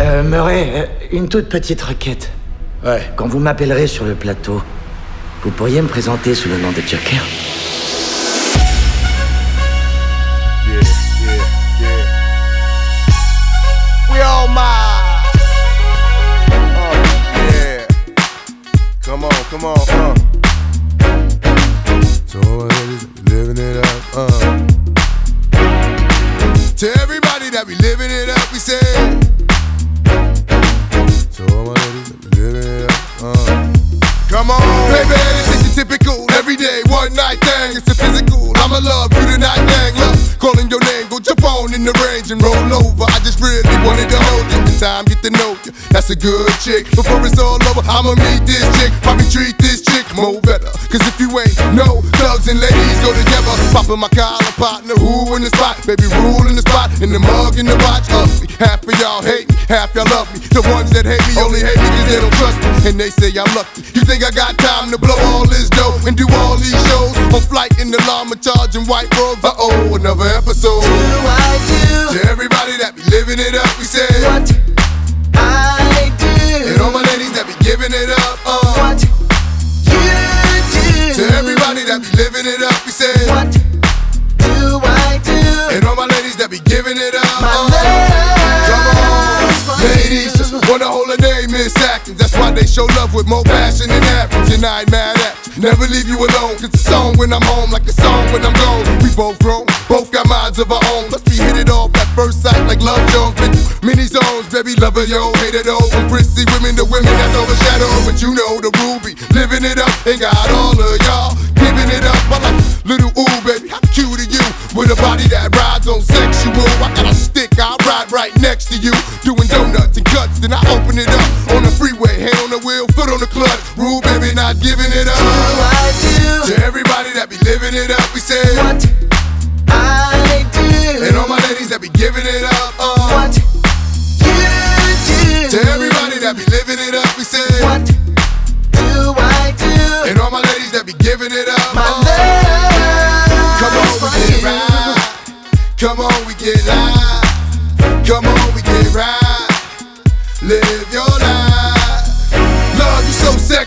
Euh, Murray, euh, une toute petite requête. Ouais. Quand vous m'appellerez sur le plateau, vous pourriez me présenter sous le nom de Joker That's a good chick. Before it's all over, I'ma meet this chick. Probably treat this chick more better. Cause if you ain't no thugs and ladies go together. Popping my collar partner, who in the spot? Baby, rule in the spot. In the mug, in the watch, ugly. Half of y'all hate me, half y'all love me. The ones that hate me only hate me cause they don't trust me. And they say I'm lucky. You think I got time to blow all this dough and do all these shows? On flight in the llama charging white robes. Uh oh, another episode. Do I do To everybody that be living it up, we say. what they show love with more passion than average. And I ain't mad at you. Never leave you alone. Cause it's a song when I'm home, like a song when I'm gone. We both grown, both got minds of our own. Let's be hit it off at first sight like Love Jones. Been many zones, baby, lover, yo, hate it all. From prissy women to women that's overshadowed. But you know the ruby, living it up. And got all of y'all giving it up. I like little ooh, baby, how cute are you? With a body that rides on sexual. I got a stick, I ride right next to you. Doing donuts and cuts, then I open it up on the freeway. Hand on the wheel, foot on the clutch. Rule, baby, not giving it do up. I do? To everybody that be living it up, we say. What I do? And all my ladies that be giving it up, uh. What you do? To everybody that be living it up, we say. What do I do? And all my ladies that be giving it up, My uh. love Come on, we get right. Come on, we get live. Come on, we get right. Live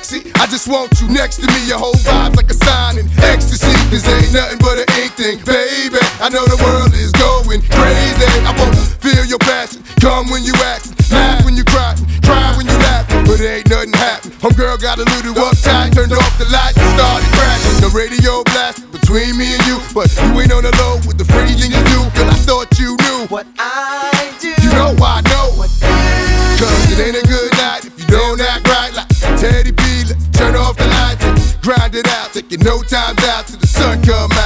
sexy. I just want you next to me. Your whole vibe's like a sign in ecstasy. This ain't nothing but an ink thing, baby. I know the world is going crazy. I wanna feel your passion. Come when you act, laugh when you cry, cry when you laugh. But it ain't nothing happen. Homegirl got a little uptight, turned off the lights and started crashing. The radio blast between me and you, but you ain't on the low with the thing you do. Girl, I thought you knew. what I grind it out. Taking no time out till the sun come out.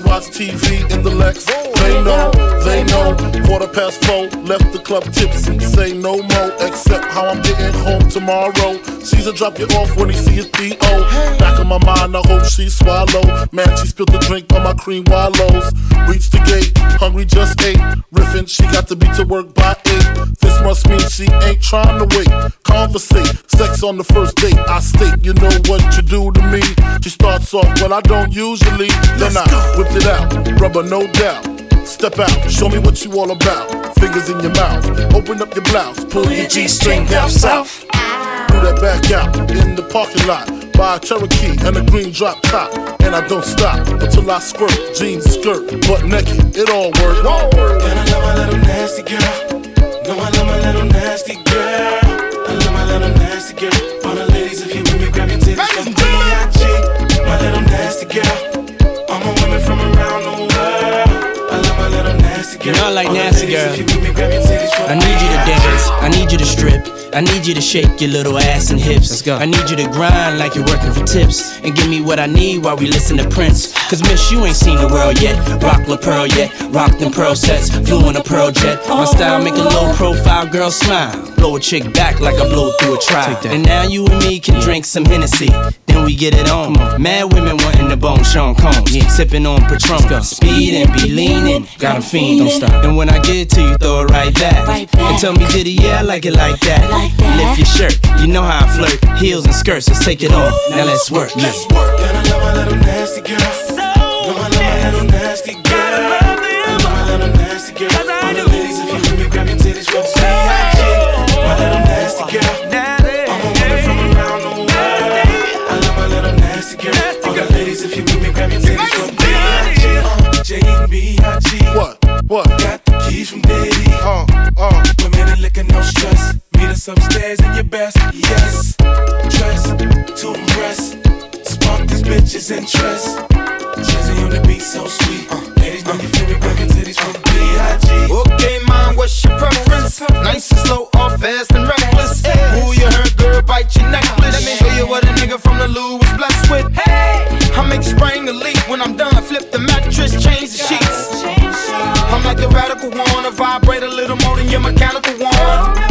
Watch TV in the Lex. They know, they know. Quarter past four, left the club tipsy. Say no more, except how I'm getting home tomorrow. Caesar drop you off when he see his P.O. Back in my mind, I hope she swallow. Man, she spilled the drink on my cream wallows. Reached the gate, hungry just ate. Riffin', she got to be to work by eight. This must mean she ain't trying to wait. Conversate, sex on the first date. I state, you know what you do to me. She starts off, but I don't usually. Then I whipped it out, rubber no doubt. Step out, show me what you all about. Fingers in your mouth, open up your blouse, pull your G string down south. Do that back out in the parking lot. Buy a Cherokee and a green drop top. And I don't stop until I squirt. Jeans, skirt, butt naked, it all works. And I love my little nasty girl. No, I love my little nasty girl. I love my little nasty girl. All the ladies, if you with me, grab your titties from B.I.G. My little nasty girl. Me, grab your titties from I need you to dance, I need you to strip. I need you to shake your little ass and hips. Let's go. I need you to grind like you're working for tips. And give me what I need while we listen to Prince. Cause miss, you ain't seen the world yet. Rock La Perla yet. Rock them pearl sets. Flew in a pearl jet. My style make a low profile girl smile. Blow a chick back like I blow through a trial. And now you and me can drink some Hennessy. Then we get it on. Mad women wanting the bone Sean Combs. Sipping on Patron. Speed and be leaning. Got 'em fiending. Don't stop. And when I get to you, throw it right back. Right back. And tell me, did he? Yeah, I like it like that. Like that. Lift your shirt. You know how I flirt. Heels and skirts. Let's take it off. Now let's work. Let's work. And I love my little nasty girl. No, I love my little nasty girl. I love my little nasty girl. All the ladies, if you with me, grab your titties from B.I.G. My little nasty girl. All my women from around the world. I love my little nasty girl. All the ladies, if you with me, grab your titties from B.I.G. Uh, J and B.I.G. What? What? Got the keys from Diddy. Uh, uh. Women and liquor, no stress. Us upstairs in your best. Yes. Dress to impress. Spark these bitches' interest. Jazzy on the beat, so sweet. Uh, Ladies, know you feel me, grab your titties from B.I.G. Okay, mom, what's your preference? Nice and slow, or fast and reckless. Who you heard, girl, bite your necklace. Let me show you what a nigga from the Lou was blessed with. Hey, I make spring a leak when I'm done. Flip the mattress, change the sheets. I'm like the radical one, I vibrate a little more than your mechanical one. Oh,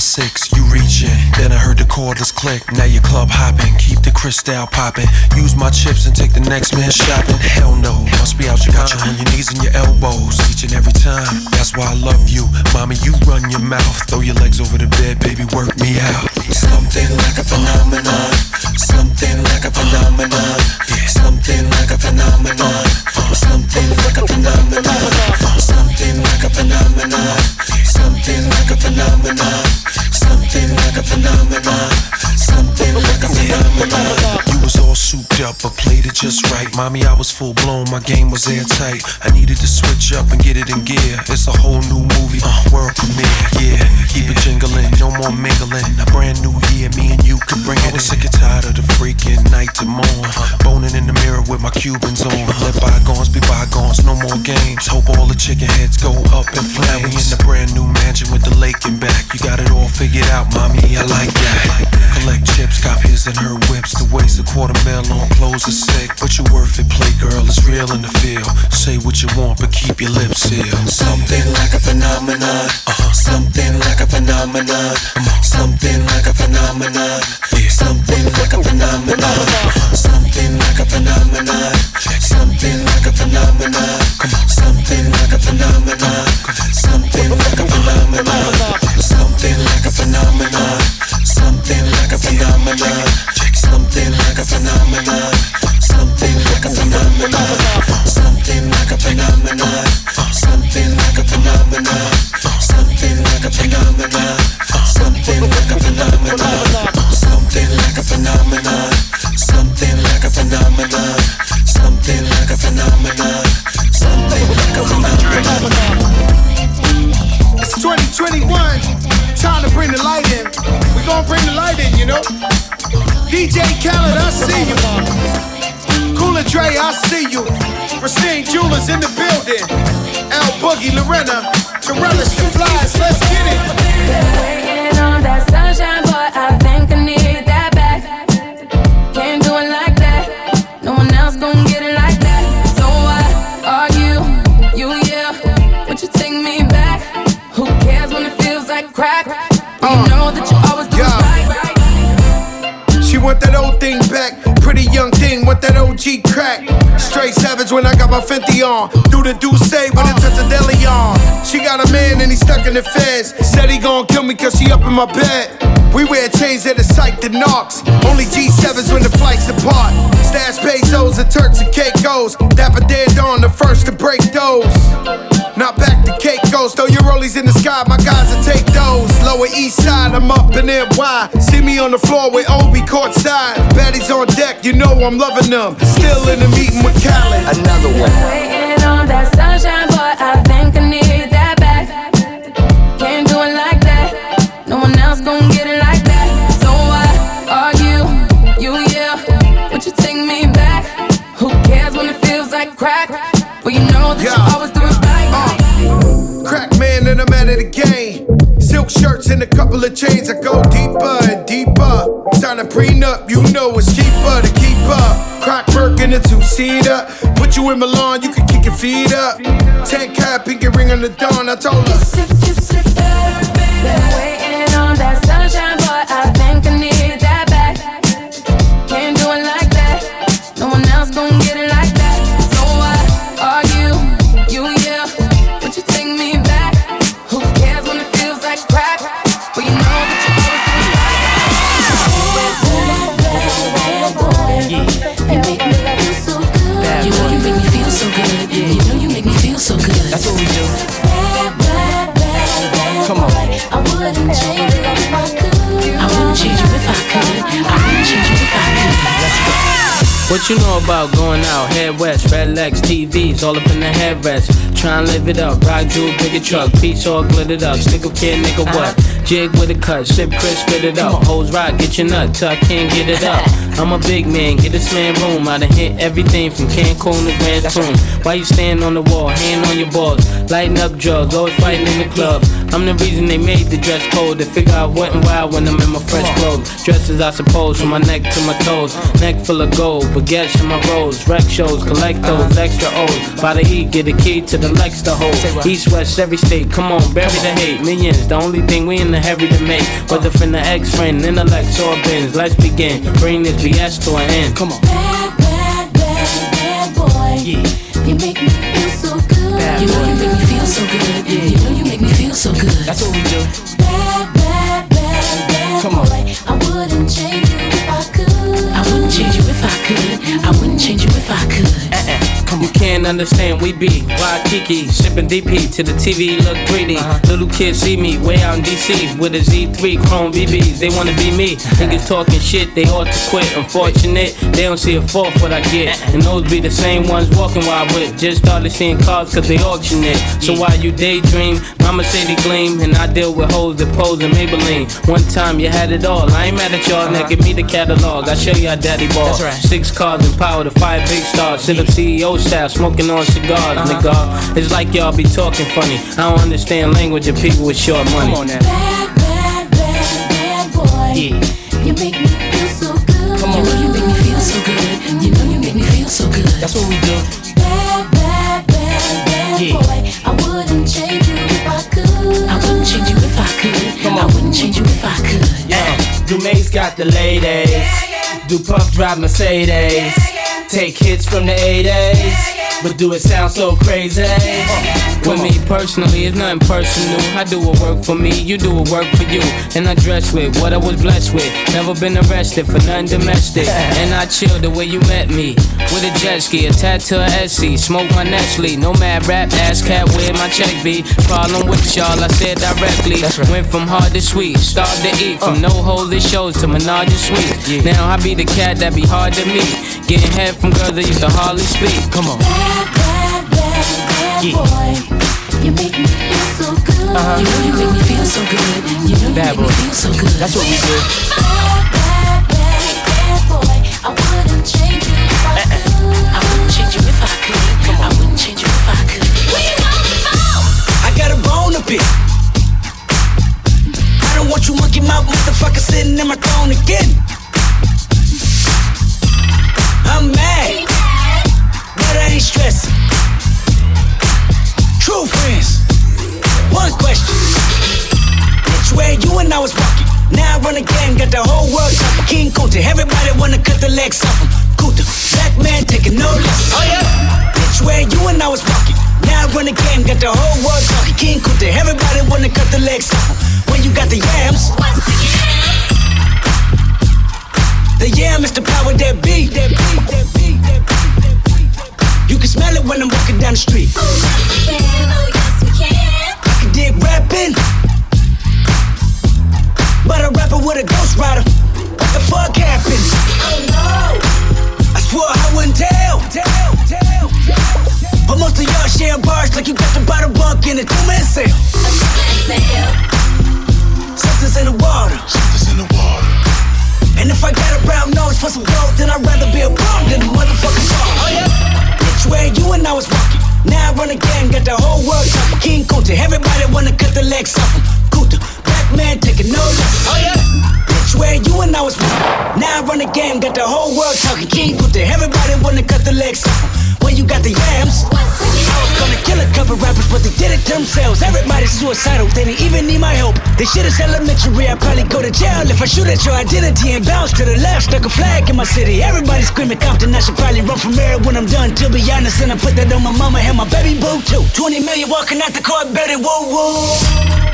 six. You reaching. Then I heard the cordless click. Now you club hopping. Keep the crystal popping. Use my chips and take the next man shopping. Hell no. Must be out your got you on your knees and your elbows. Each and every time. That's why I love you. Mommy, you run your mouth. Throw your legs over the bed, baby, work me out. Something like a phenomenon. Something like a phenomenon. Something like a phenomenon. Mommy, I was full blown, my game was airtight. I needed to switch up and get it in gear. It's a whole new movie, uh, world premiere. Yeah, keep it jingling, no more mingling. A brand new year, me and you could bring it. I was sick and tired of the freaking night to morn. Boning in the mirror with my Cubans on. Let bygones be bygones, no more games. Hope all the chicken heads go up in flames. Now We in the brand new mansion with the lake in back. You got it all figured out, mommy. I like that. Collect chips, cop his and her whips. The waste a quarter mil on clothes is sick, but you worth it. Play girl, it's real in the field. Say what you want, but keep your lips sealed. Something like a phenomenon. Uh-huh. Something like a phenomenon. Something like a phenomenon. Yeah. Something like a phenomenon. Something like a phenomenon. Something like a phenomenon. Something like a phenomenon. Something like a phenomenon. 21, time to bring the light in. We gonna bring the light in, you know. DJ Khaled, I see you. Cooler Dre, I see you. Racine Jewelers in the building. Al Boogie, Lorena, to relish the flies. Let's get it. Waiting on that sunshine, but I think I need thing back. Pretty young thing, with that OG crack. Straight savage when I got my 50 on. Do the do say with a deli on. She got a man and he stuck in the feds. Said he gon' kill me cause she up in my bed. We wear chains that are psyched to knocks. Only G7s when the flights depart. Stash pesos and Turks and Caicos. Dapper dead on the first to break those. Not back to Caicos, throw your rollies in the sky, my guys will take those. Lower east side, I'm up in NY. See me on the floor with Obi courtside. Baddies on deck, you know I'm loving them. Still in the meeting with Khaled. Another one. Waiting on that sunshine, boy, I think I need that back. Can't do it like that. No one else gon' get it like You take me back? Who cares when it feels like crack? But you know that Yeah. you always do it right. Uh, crack man and I'm out of the game. Silk shirts and a couple of chains. I go deeper and deeper. Sign a prenup, you know it's cheaper to keep up. Crack work in a two seater. Put you in Milan, you can kick your feet up. Ten cap, pinky ring on the dawn. I told her. Been What you know about going out? Head west, red legs, TVs, all up in the headrest. Try and live it up. Rock jewel, bigger truck, piece all glittered up. Snickle kid, nigga, what? Uh-huh. Jig with a cut, sip crisp, spit it up. Hoes rock, get your nut till I can't get it up. I'm a big man, get this man room. I done hit everything from Cancun to Grand Tune. Why you stand on the wall, hand on your balls? Lighting up drugs, always fighting in the club. I'm the reason they made the dress code. They figure I went and wild when I'm in my fresh clothes. Dresses, I suppose, from my neck to my toes. Neck full of gold, baguettes in my rolls. Rec shows, collect those extra O's. By the E, get a key to the Lex to hold. East, west, every state, come on, bury the hate. Millions, the only thing we in the hurry to make. Whether from the ex friend, intellect, or bins. Let's begin. Bring this BS to an end. Come on. Bad, bad, bad, bad boy. You make me feel so good. Bad you know boy. you make me feel so good. You know you make me feel so good. That's what we do. Bad, bad, bad, bad Come on. boy. I wouldn't change you if I could. I wouldn't change you if I could. I wouldn't change you if I could can't understand. We be wild Kiki, sipping DP to the TV, look greedy. Little kids see me way out in DC with a Z3 Chrome BBs. They wanna be me. Niggas talking shit, they ought to quit. Unfortunate, they don't see a fault what I get. And those be the same ones walking while I whip. Just started seeing cars cause they auction it. So while you daydream, mama say they gleam. And I deal with hoes that pose in Maybelline. One time you had it all. I ain't mad at y'all, now give me the catalog. I show you how daddy ball. Right. Six cars and power to five big stars. Sit up CEO smoking on cigars, uh-huh. nigga. It's like y'all be talking funny. I don't understand language of people with short money. Come on now. Bad, bad, bad, bad boy. Yeah. You make me feel so good. Come on. You know you make me feel so good. You know you make me feel so good. That's what we do. Bad, bad, bad, bad Yeah. boy. I wouldn't change you if I could. I wouldn't change you if I could. Come I wouldn't change you if I could. Yeah. Uh, Dumae's got the ladies. Yeah, yeah. Do Puff drive Mercedes. Take hits from the 80s. But do it sound so crazy? With me personally, it's nothing personal. I do what work for me, you do what work for you. And I dress with what I was blessed with. Never been arrested for nothing domestic. And I chill the way you met me. With a jet ski, a tattoo of Etsy. Smoke my Nestle. No mad rap, ass cat where my check be. Problem with y'all, I said directly. Went from hard to sweet, start to eat. From uh. no holy shows to menage a suite. Now I be the cat that be hard to meet. Getting head from girls that used to hardly speak. Come on. Bad, bad, bad, bad Yeah. boy. You make me feel so good. Uh-huh. You know you make me feel so good. You know you Bad make me boy. feel so good. That's what we do. Bad, bad, bad, bad boy. I wouldn't change you if I could. Uh-uh. I wouldn't change you if I could. I wouldn't change you if I could. I got a bone to pick. I don't want you monkey mouth motherfucker sitting in my throne again. I'm mad, but I ain't stressing. True friends. One question. Which way you and I was walking? Now I run again, got the whole world talking. King Kunta, everybody wanna cut the legs off him. Kunta, black man taking no less. Oh yeah. Which way you and I was walking? Now I run again, got the whole world talking. King Kunta, everybody wanna cut the legs off him. When you got the yams. The yam is the power that beat, That be, that be, that be, that be. You can smell it when I'm walking down the street. Oh, yes, we can. I can dig rapping. But a rapper with a ghost rider. What the fuck happened? Oh no! I swore I wouldn't tell. tell, tell, tell. But most of y'all sharing bars like you got to buy the bottle bunk in a two-man sale. Something's in the water. Something's in the water. And if I got a brown nose for some gold, then I'd rather be a bum than a motherfucking bum. Oh yeah. Which way you and I was walking? Now I run again, got the whole world talking. King Kunta, everybody wanna cut the legs off him. Kunta, black man taking no less. Oh yeah. Which way you and I was walking? Now I run again, got the whole world talking. King Kunta, everybody wanna cut the legs off him. When you got the yams. I was gonna kill a couple rappers, but they did it themselves. Everybody's suicidal, they didn't even need my help. They shit is elementary, I'd probably go to jail if I shoot at your identity and bounce to the left. Stuck a flag in my city. Everybody screaming Compton, I should probably run from here when I'm done. To be honest, and I put that on my mama and my baby boo too. 20 million walking out the car, better whoa whoa.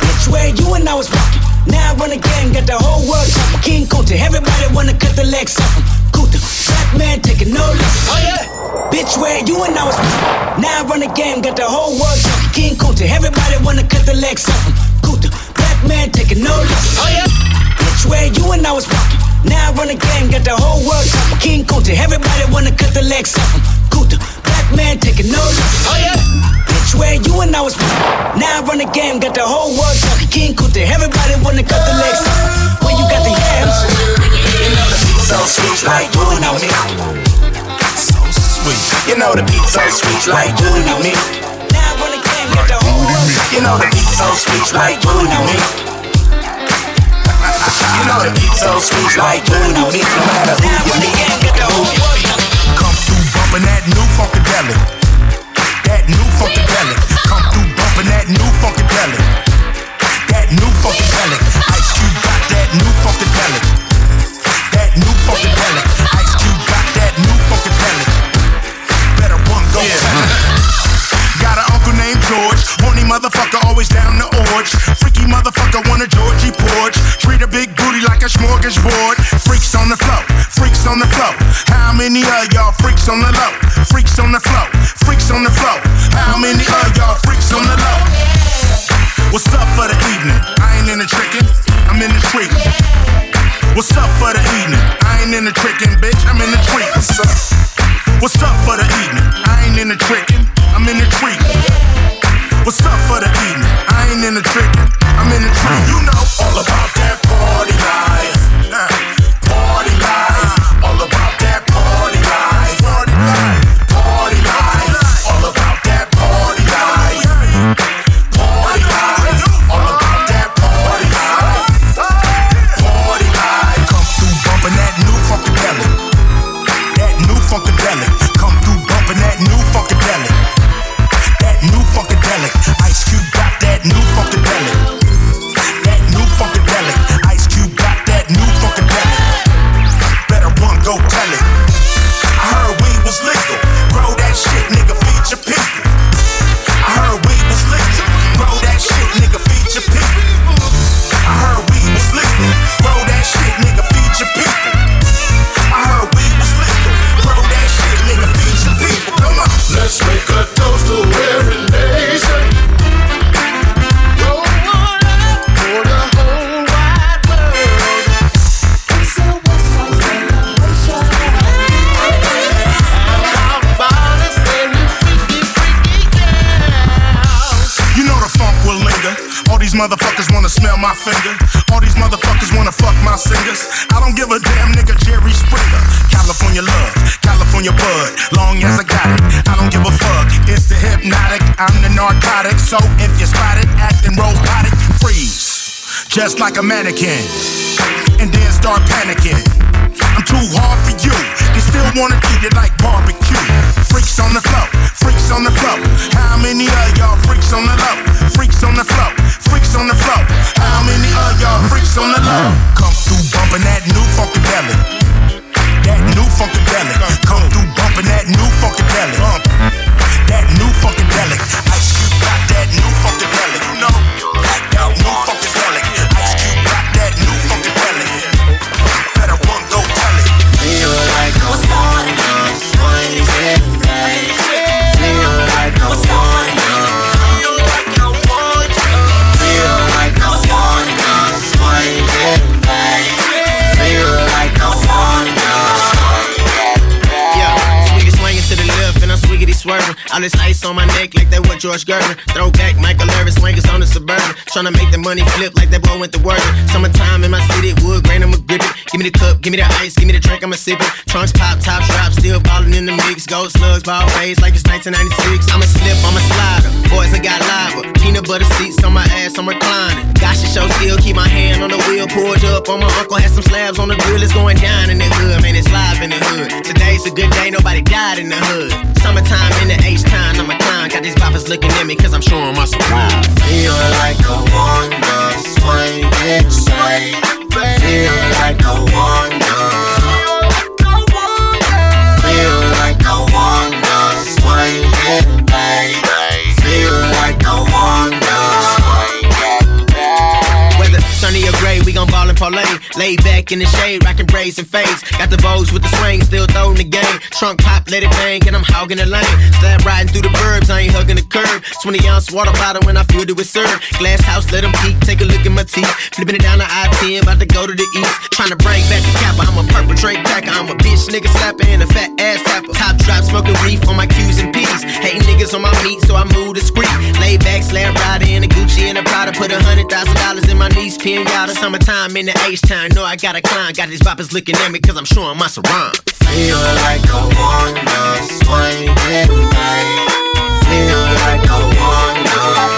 Which way you and I was walking? Now I run again, got the whole world talking. King Kunta, everybody wanna cut the legs off him. Kunta, black man taking no less. Oh yeah. Bitch, where you and I was Now I run the game, got the whole world talking. King Kunta, everybody wanna cut the legs off him. Kunta, black man taking no less. Oh yeah. Bitch, where you and I was walking. Now I run the game, got the whole world talking. King Kunta, everybody wanna cut the legs off him. Kunta, black man taking no less. Oh yeah. Bitch, where you and I was Now I run the game, got the whole world talking. King Kunta, everybody wanna cut the legs off him. When you got the yams. You know so sweet like you I was So sweet. you know the beat so sweet like booty me. Now I run the game, got the whole. You know the beat so sweet like booty me. You know the beat so sweet like booty me. No matter who you meet, Come through bumping that new funkadelic. That new funkadelic. Come through bumping that new funkadelic. That new funkadelic. Ice Cube got that new funkadelic. That new funkadelic. Ice Cube got that new funkadelic. Better run, go tell. Got an uncle named George. Horny motherfucker, always down the orge. Freaky motherfucker, want a Georgie porch. Treat a big booty like a smorgasbord. Freaks on the floor, freaks on the floor. How many of y'all freaks on the low? Freaks on the floor, freaks on the floor. How many of y'all freaks on the low? What's up for the evening? I ain't in the trickin', I'm in the treat. What's up for the evening? I ain't in the trickin', bitch, I'm in the treat. What's up? What's up for the evening? I ain't in the trickin', I'm in the treat. What's up for the evening? I ain't in the trickin', I'm in the treat. You know all about that party life. Just like a mannequin. And then start panicking. I'm too hard for you. They still wanna eat it like barbecue. Freaks on the floor, freaks on the floor. How many of y'all freaks on the low? Freaks on the floor, freaks on the floor. How many of y'all freaks on the low? Come through bumping that new funkadelic. That new funkadelic. Come through bumping that new funkadelic. That new funkadelic. Ice Cube got that new funkadelic. You know that new funkadelic. All this ice on my neck, like that what George Gervin. Throwback, Michael Irvin, swingers on the suburban. Tryna make the money flip like that boy went to work. Summertime in my city, wood grain, I'ma grip it. Give me the cup, give me the ice, give me the drink, I'ma sip it. Trunks pop, top drop, still ballin' in the mix. Gold slugs, ball waves like it's 1996. I'ma slip, I'ma slider. Boys, I got lava. Peanut butter seats on my ass, I'm reclining. Gosh, up on my uncle, had some slabs on the grill. It's going down in the hood, man, it's live in the hood. Today's a good day, nobody died in the hood. Summertime in the H time, I'm a clown. Got these boppers looking at me, cause I'm showing my surround. Feel like a wonder, swing it back. Feel like a wonder. Parlay. Lay back in the shade, rockin' braids and fades. Got the bows with the swing, still throwing the game. Trunk pop, let it bang, and I'm hogging the lane. Slab riding through the burbs, I ain't hugging the curb. 20 ounce water bottle when I filled it with syrup. Glass house, let them peek, take a look at my teeth. Flipping it down the I 10, about to go to the east. Tryna bring back the capper, I'm a perpetrate cracker. I'm a bitch nigga slapper and a fat ass tapper. Top drop, smoking reef on my Q's and P's. Hating niggas on my meat, so I move discreet. Lay back, slab rider in a Gucci and a Prada. Put a hundred thousand dollars in my niece pinata. Summertime in the H time, know I got a climb. Got these boppers looking at me cause I'm showing my surround. Feel like a wonder, swing. Feel like a wonder.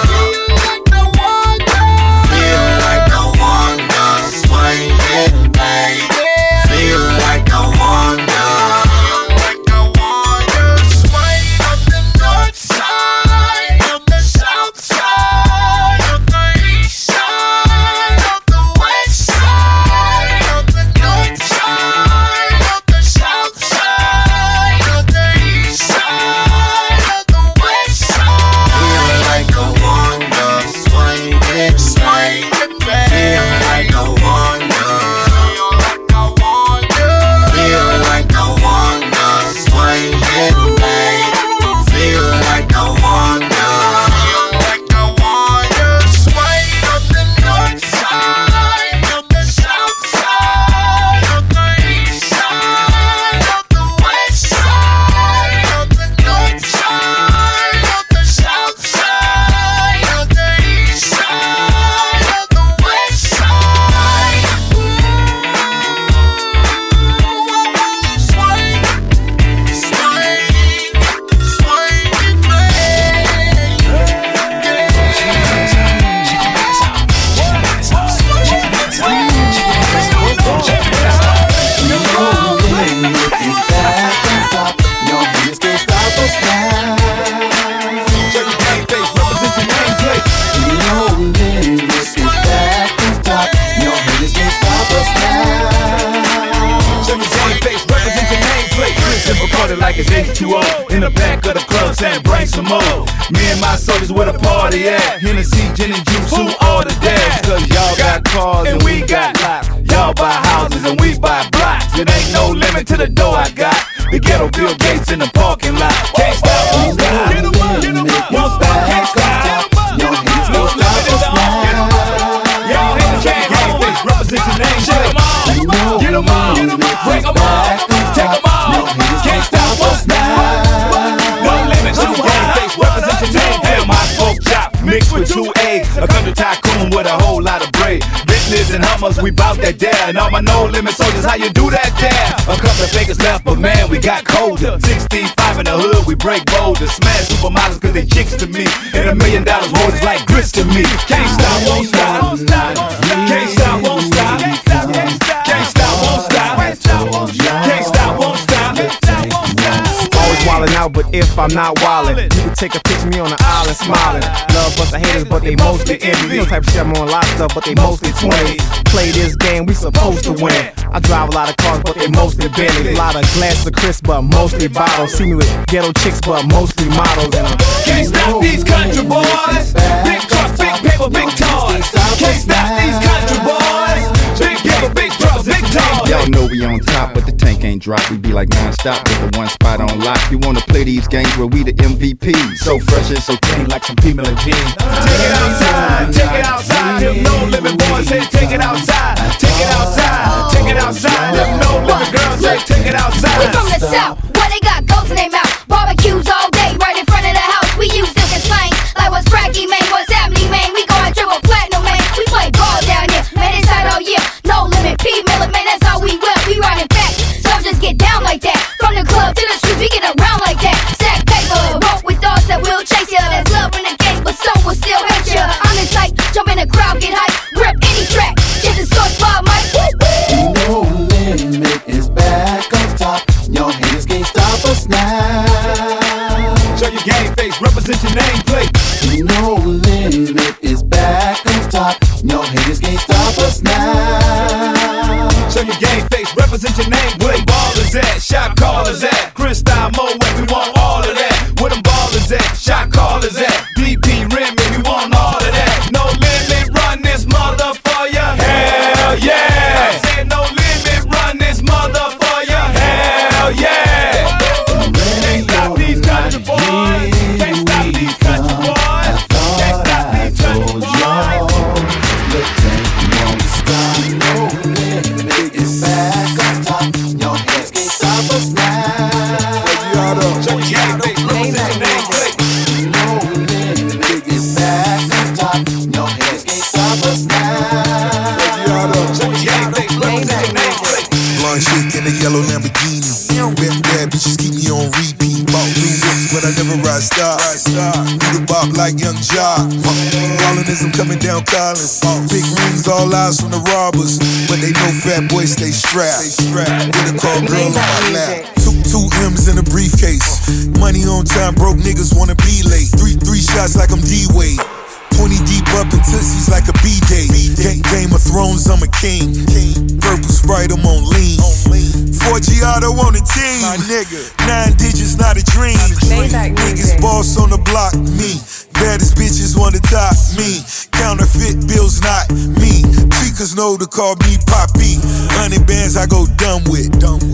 Saying bring some more. Me and my soldiers where the party at. Hennessy, gin and juice, who all the dads? Cause y'all got cars and we got lots. Y'all buy houses and we buy blocks. It ain't no limit to the dough I got. The ghetto Bill Gates in the parking lot. Can't stop, won't stop. Get up, get 'em A country tycoon with a whole lot of braid. Bentleys and Hummers, we bout that dare. And all my no limit soldiers, how you do that there? A couple of fakers left, but man, we got colder. 65 in the hood, we break boulders. Smash supermodels cause they chicks to me. And a million dollars roll is like grits to me. Can't stop, won't stop. Can't stop, won't stop. Can't stop, won't stop. Can't stop, won't stop. But if I'm not wildin', you can take a picture of me on the island smiling. Love bust the haters, but they mostly envy. You know type of shit I'm on a lot of stuff, but they mostly 20. Play this game, we supposed to win. I drive a lot of cars, but they mostly Bentley. A lot of glasses of Chris, but mostly bottles. See me with ghetto chicks, but mostly models. And I'm Can't stop these country boys. Big trucks, big paper, big toys. Can't stop these country boys. Big paper, big trucks, big toys. Y'all know we on top, but the tank ain't drop. We be like non-stop with the one spot on lock. You wanna play these games where we the MVP? So fresh and so clean like some female jeans. Take it outside, take it outside. Them no limit boys say take it outside, take it outside, take it outside. Them no limit girls say take it outside. We from the south, where they got goats in their just get down like that. From the club to the streets, we get around like that. Stack paper, walk with thoughts that will chase ya. That's love in the game, but some will still hate ya. I'm the type, jump in the crowd, get hype, rip any track. Get the source bar, mic. No limit is back on top. Your haters can't stop us now. Show your game face, represent your nameplate. No limit is back on top. Your haters can't stop us now. Show your game face, represent your name. At? Shot callers at? Chris Mo, we want all of that. Where them ballers at? Shot callers at? Like Young Jock. Collinism coming down Collins. Big rings, all eyes from the robbers. But they know fat boys stay strapped. With a call girl on my lap. Two, two M's in a briefcase. Money on time, broke niggas wanna be late. Three, three shots like I'm D-Wade. 20 deep up in Tootsies like a B-Day. Game, Game of Thrones, I'm a king. Purple Sprite, I'm on lean. Forgiato on the team. My nigga. Nine digits, not a dream. Niggas boss on the block, me. Baddest bitches wanna top me. Counterfeit bills, not me. Chicas know to call me Poppy. Hundred bands I go dumb with.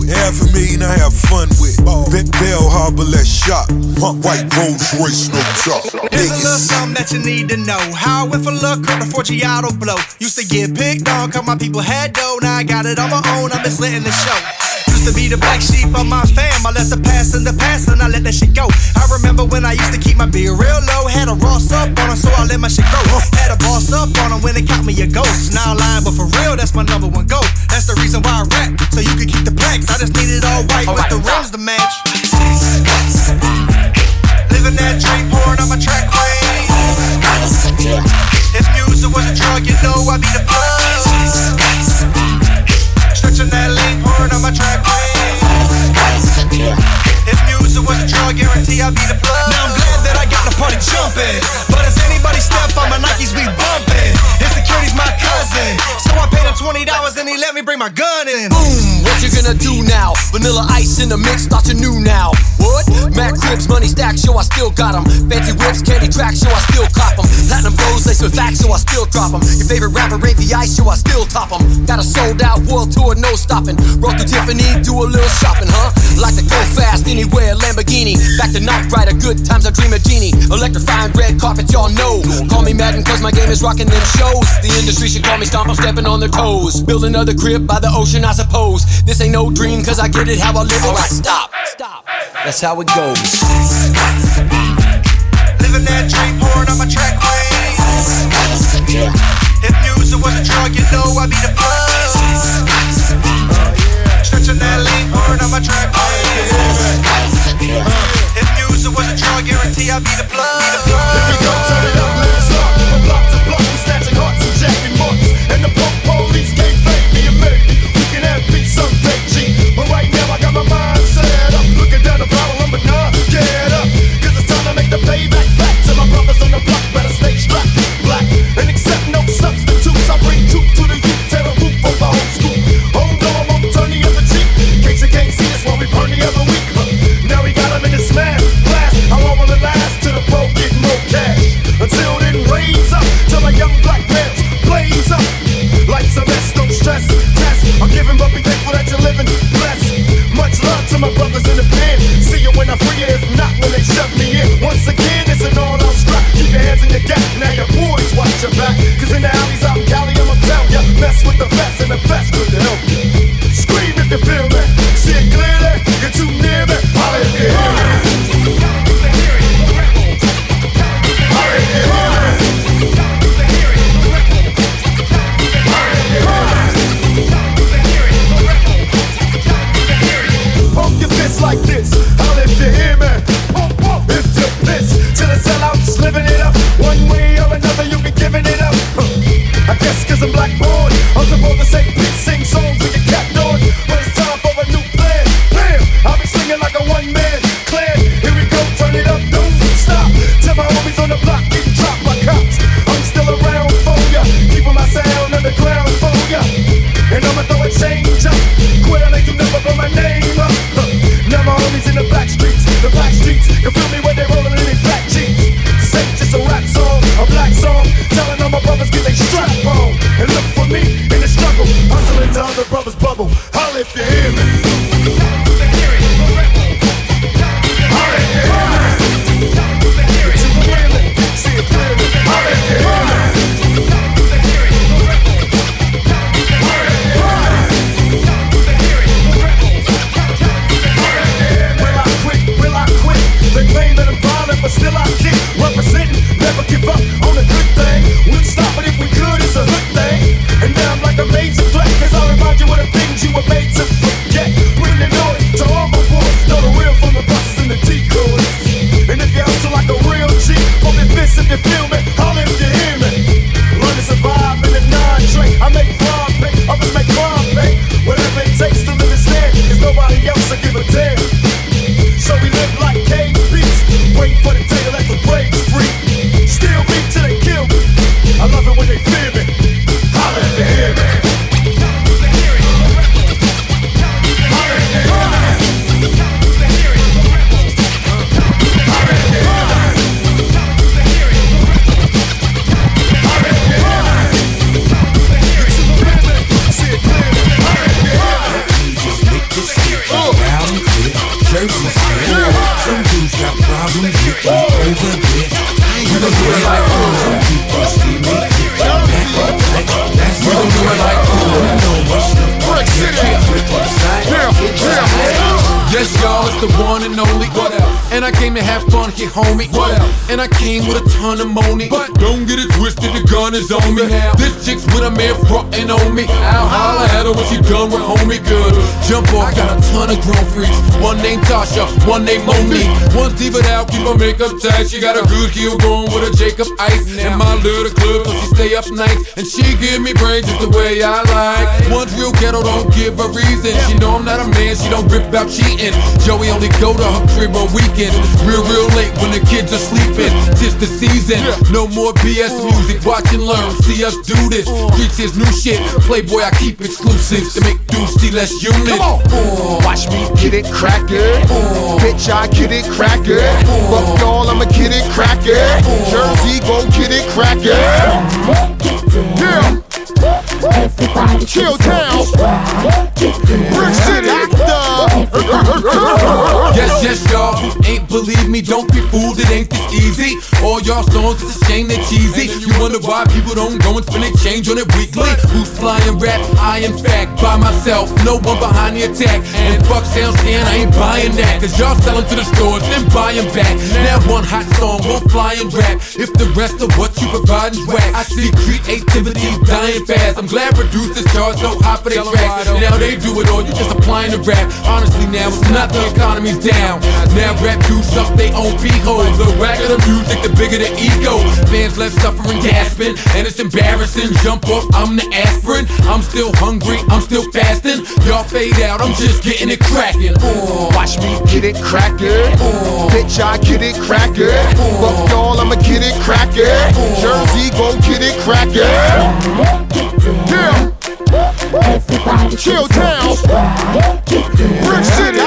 Half a million I have fun with. Bet Bal Harbour, let's shop. Pump white Rolls Royce, no top. Here's a little something that you need to know. How if a look on the Forgiato blow. Used to get picked on, cause my people had dough. Now I got it on my own, I'm just letting the show. Used to be the black sheep of my fam. I let the past in the past and I let that shit go. I remember when I used to keep my beer real low. Had a Ross up on her, so I let my shit go. Had a boss up on her when they caught me a ghost. Now I'm lying, but for real, that's my number one goal. That's the reason why I rap, so you can keep the plaques. I just need it all white with the rims to match. Living that dream, pouring on my track queen. If music was a drug, you know I'd be the plug. Stretching that lean, pouring on my track drug, I'd be the plug. Now I'm glad that I got the party jumping. But if anybody step on my Nikes, we bumping. Insecurity's my cousin. So I paid twenty dollars and he let me bring my gun in. Boom, you gonna do now? Vanilla ice in the mix, thought you knew now. What? Mac cribs, money stacks, yo, I still got 'em. Fancy whips, candy tracks, yo, I still cop 'em. Platinum rose laced with facts, yo, I still drop 'em. Your favorite rapper, Ravy Ice, yo, I still top 'em. Got a sold out world tour, no stopping. Roll through Tiffany, do a little shopping, huh? Like to go fast anywhere, Lamborghini. Back to Knight Rider, good times, I dream a genie. Electrifying red carpet, y'all know. Call me Madden, cause my game is rocking them shows. The industry should call me Stomp, I'm stepping on their toes. Build another crib by the ocean, I suppose. This ain't no dream, cause I get it how I live. Alright, stop. Stop. That's how it goes. Living that dream, pouring on my track waves. If music was a drug, you know I'd be the plug. Stretching that lean, pouring on my track waves. If music was a drug, guarantee I'd be the plug. Here we go, turn it up, let's rock. From block to block, we snatching hearts and jacking marks. And the punk police can't young black males blaze up. Like some S, don't stress, test. I'm giving, but be thankful that you're living blessed. Much love to my brothers in the pen. See you when I free you, if not when they shut me in. Once again, it's an all-out strap. Keep your hands in your gap, now your boys watch your back. Cause in the alleys out in Cali, I'ma tell ya, mess with the best and the best could help you. I guess cause I'm black born. I'm supposed to say peace, sing songs with your cap on. But it's time for a new plan. Bam! I'll be singing like a one man clan. Here we go, turn it up, don't stop. Tell my homies on the block, keep dropped by cops. I'm still around for ya. Keeping my sound underground for ya. And I'ma throw a change up. Quit, they do never blow my name up. Now my homies in the black streets, the black streets. Can feel me brothers. Holla if you hear me. With a ton of money. But don't get it twisted, the gun is on me. This chick's with a man frontin' on me. I'll holler at her when she done with homie. Jump off, I got a ton of grown freaks. One named Tasha, one named Monique. One's it out, keep her makeup tight. She got a good heel going with a Jacob Ice. In my little club, so she stay up nights. And she give me brains just the way I like. One's real ghetto, don't give a reason. She know I'm not a man, she don't rip about cheating. Joey only go to her crib on weekends. real, real late when the kids are sleeping. Tis the season, no more BS music. Watch and learn, see us do this. Streets is new shit. Playboy, I keep exclusives to make dudes see less unit. Watch me get it crackin'. Bitch, I get it crackin'. Fuck y'all, I'ma get it crackin'. Jersey, go get it crackin'. Yeah. Chill town. Brick City. Yes, yes, y'all. Ain't believe me, don't be fooled, it ain't this easy. All y'all songs, it's a shame they're cheesy. You wonder why people don't go and spend a change on it weekly. Who's flying rap? I, in fact, by myself, no one behind the attack. And fuck sound stand, I ain't buying that. Cause y'all selling to the stores, then buying back. Now one hot song won't fly and rap. If the rest of what you provide is whack, I see creativity dying fast. I'm glad producers charge so high for their tracks. Now they do it all, you just applying the rap. Honestly, now it's not the economy's down. Now rap dudes suck they own pee holes. The whacker the music, the bigger the ego. Fans left suffering, gasping, and it's embarrassing. Jump off, I'm the aspirin. I'm still hungry, I'm still fasting. Y'all fade out, I'm just getting it cracking. Uh. Watch me get it crackin'. Bitch, I get it crackin'. Fuck y'all, I'ma get it crackin'. Jersey, go get it crackin'. Yeah. Chill town. Brick City.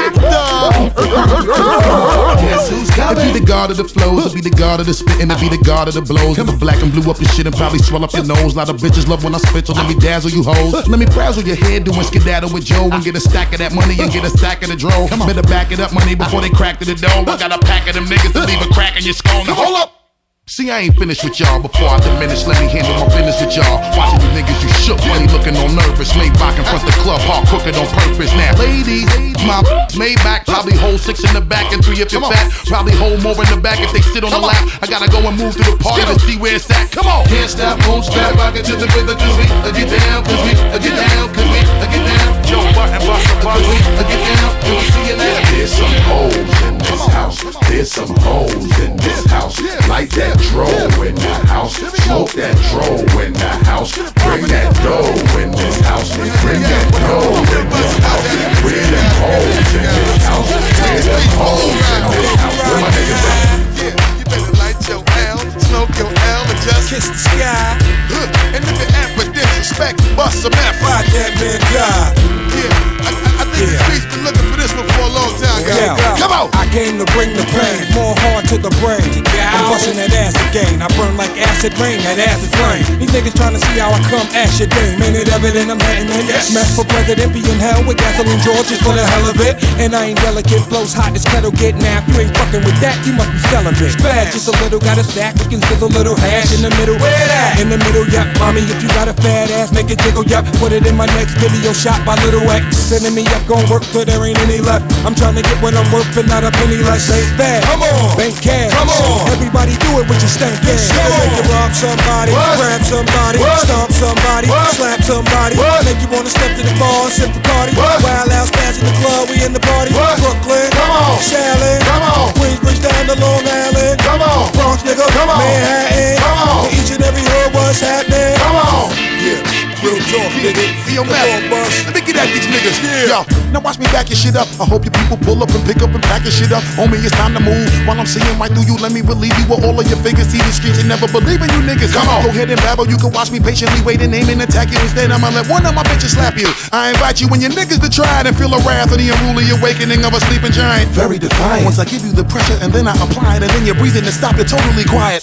Guess who's coming? To be the god of the flows, to be the god of the spitting, to be the god of the blows. Come black and blue up your shit and probably swell up your nose. lot of bitches love when I spit, so let me dazzle you hoes. Let me frazzle your head, doing skedaddle with Joe and get a stack of that money and get a stack of the dro. Better back it up, money, before they crack to the dough. I got a pack of them niggas to leave a crack in your skull. Now hold up. See, I ain't finished with y'all before I diminish. Let me handle my business with y'all. Watching you niggas, you shook, money looking all nervous. Maybach in front the club, hard crooked on purpose. Now, ladies, my Maybach probably hold six in the back and three if you're fat. Probably hold more in the back if they sit on the lap. I gotta go and move to the party to see where it's at. Come on. Can't stop, won't stop, rock it to the rhythm, cause we uh, get down, cause we uh, get down, cause we uh, get down. Joe Budden, bust the bus, we uh, get down, we see you later. There's some hoes in this house. There's some hoes in this house. Light that dro in the house. Smoke that dro in the house. Bring that dough in this house. Bring that dough in this house. Where them hoes in this house? Where them hoes in this house? Where my niggas at? Yeah, you better light your L, smoke your L, and just kiss the sky. Huh. And if you act with disrespect, bust some F. Fight that man God. Yeah, I, I, I think the streets been looking for this one Yeah. Come on. I came to bring the pain, more hard to the brain. I'm busting that ass again. I burn like acid rain, that ass is flame. These niggas trying to see how I come ash your dame. Ain't it evident I'm hitting it? Yes. Smash for president, be in hell with gasoline George just for the hell of it. And I ain't delicate, blows hot, this kettle get now. If you ain't fucking with that, you must be celibate. Bad, just a little, got a sack, we can sizzle a little hash in the middle. Where that? In the middle, yup. Mommy, if you got a fat ass, make it jiggle, yup. Put it in my next video shot by Little X. Sending me up, gon' work till there ain't any left. I'm trying to get what I'm worth and not a penny less. Ain't bad. Come on. Bank cash. Come on. Everybody do it with your stank ass. Make you rob somebody, grab somebody, stomp somebody, slap somebody. Make you wanna step to the bar, sip Bacardi. Wild out, in the club, we in the party. Brooklyn, come on. Shaolin, come on. Queensbridge down to Long Island, come on. Bronx, nigga, come on. Manhattan, come on. To each and every hood, what's happening? Come on. Yeah. Real talk, nigga. Let me get at these niggas. Yo, now watch me back your shit up. I hope you people pull up and pick up and pack your shit up. Homie, it's time to move. While I'm seeing right through you, let me relieve you with all of your figures. See the streets and never believe in you niggas. Come on, go ahead and babble. You can watch me patiently wait and aim and attack you. Instead, I'ma let one of my bitches slap you. I invite you and your niggas to try it and feel the wrath of the unruly awakening of a sleeping giant. Very defiant. Once I give you the pressure and then I apply it and then you're breathing and stop, you're totally quiet.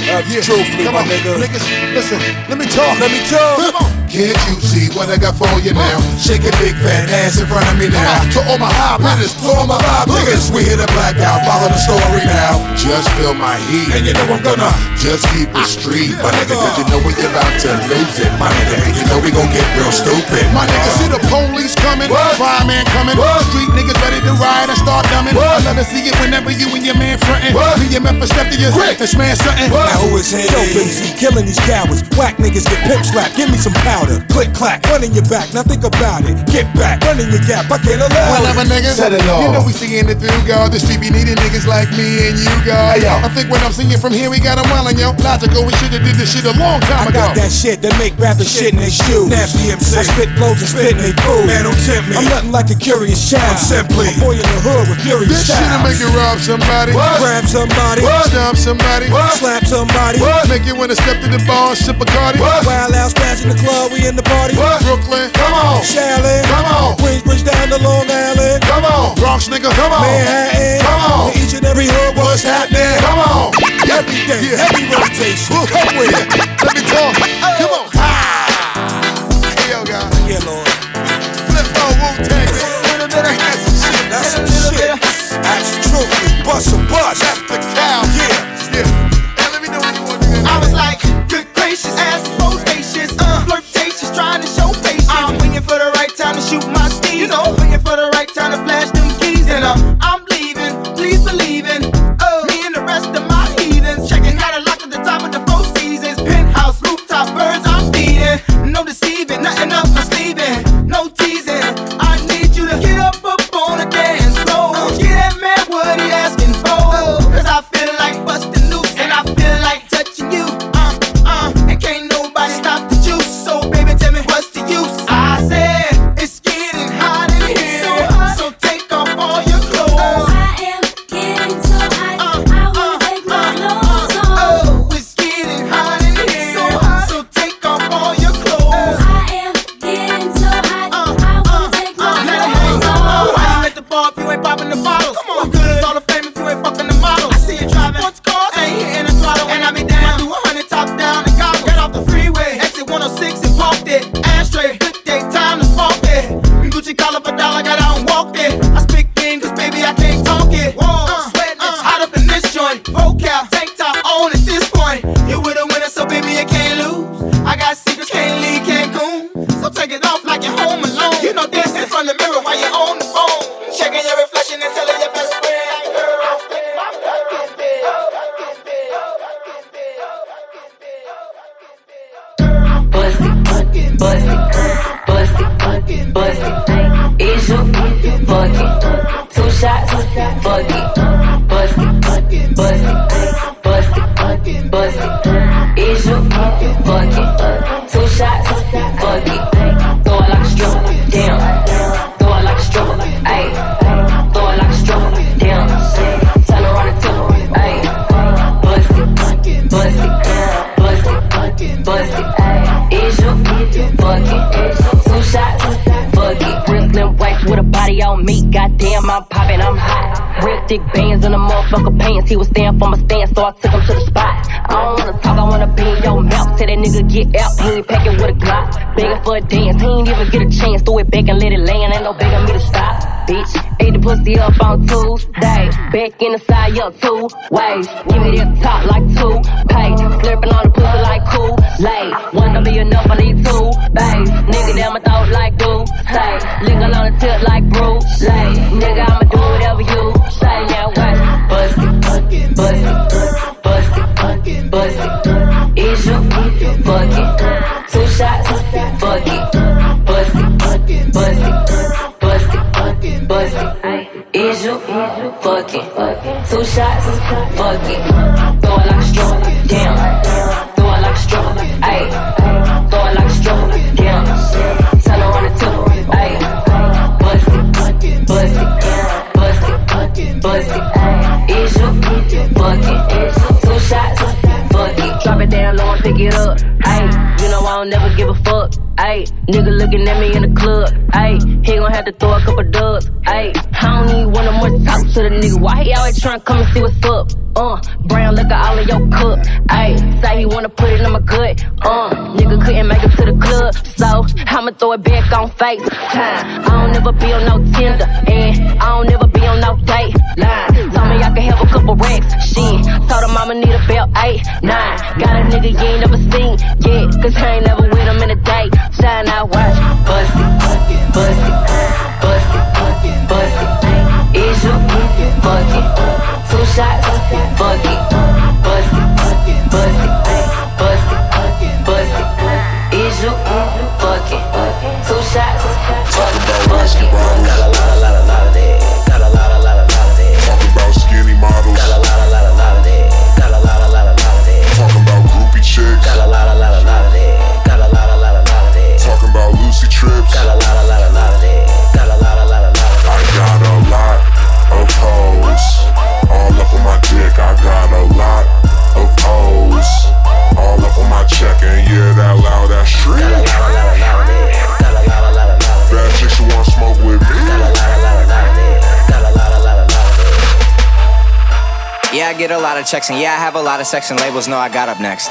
Yeah, truthfully, come my on, nigga. niggas, listen, let me talk. Let me talk. Come on, Can't you see what I got for you now? Shake a big fat ass in front of me now. To all my high hitters, to all my vibe niggas, we hit a blackout. Follow the story now. Just feel my heat, and you know I'm gonna just keep it street, my nigga. Cause you know we about to lose it, my nigga. And you know we gon' get real stupid, my nigga. See the police coming, fireman coming, street niggas ready to ride and start dumbing. I love to see it whenever you and your man frontin'. And Memphis step to your this man something. Now who is he? Dope MC, killing these cowards. Whack niggas get pimp slapped. Give me some powder. Click clack, running your back. Now think about it. Get back, running your gap. I can't allow Whatever, it. nigga. Set it off. You know we seeing it through, God. The street be needing niggas like me and you, God. Hey, yo. I think when I'm seeing from here, we got a wildin', yo. Logical, we should've did this shit a long time I ago. got that shit that make rappers shit in their shoes. Nasty MC. I spit flows and spit in they food. Man, don't tempt me. I'm nothing like a curious child. I'm simply a boy in the hood with furious This shit'll make you rob somebody. Grab somebody. Stomp somebody. Slap somebody. Make you wanna step to the bar and sip a Cardi. Wild out, smash in the club, we in the party. Brooklyn, come on. Shaolin, Come on. Queensbridge down to Long Island. Come on. Bronx nigga, come on. Manhattan. Come on. In each and every hood, what's happening? Come on. Every day, heavy rotation. Come with it. Let me talk. Come on. Hey, yo, God. Yeah, Lord. Flip phone, Wu-Tang. Little bit of That's some shit. That's some shit. Absolutely. Bust a bust. That's the cow. Yeah. Yeah. Hey, let me know when you want to do. I was like, good gracious, ass bodacious, uh, trying to show patience. I'm waiting for the right time to shoot my steez. You know, waiting for the right time to flash them keys. And uh, I'm leaving, please believe in. Oh, me and the rest of my heathens. Checking out a lock at the top of the four seasons. Penthouse, rooftop, birds I'm feeding. No deceiving, nothing up my sleeving. For a dance, he ain't even get a chance. Throw it back and let it land, ain't no begging me to stop. Bitch, ate the pussy up on Tuesday. Back in the side, up two ways. Give me that top like two pay. Slurping on the pussy like cool lay. One don't be enough, I need two bays. Nigga down my throat like do say. Lick on the tip like Bruce Lay. Nigga, he to throw a couple dubs. Ayy, I don't even wanna more talk to the nigga. Why he always tryna come and see what's up? Uh, brown liquor all in your cup. Ayy, say he wanna put it in my gut. Uh, nigga couldn't make it to the club, so I'ma throw it back on FaceTime. I don't never be on no Tinder, and I don't never be on no date line. Told me I could have a couple racks, shit. Told her I'ma need a belt eight, nine. Got a nigga you ain't never seen yet, cause I ain't never get a lot of checks, and yeah, I have a lot of sex and labels know I got up next.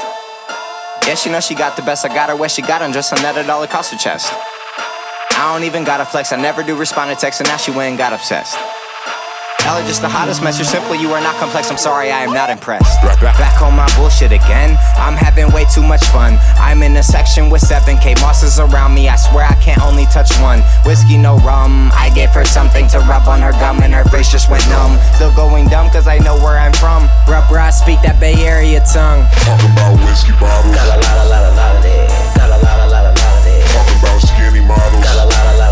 Yeah, she know she got the best. I got her where she got just on that at all across her chest. I don't even gotta flex, I never do respond to texts, and now she went and got obsessed. Ella just the hottest message, simple, you are not complex, I'm sorry, I am not impressed. Back on my bullshit again, I'm having way too much fun. I'm in a section with 7k bosses around me, I swear I can't only touch one. Whiskey, no rum, I gave her something to rub on her gum, and her face just went numb. Still going dumb, cause I know where I'm from. Bruh, bruh, I speak that Bay Area tongue. Talking about whiskey bottles. Got a lot, a lot, a lot of that. Got a lot, a lot, a lot of that. Talking about skinny models. Got a lot, a lot,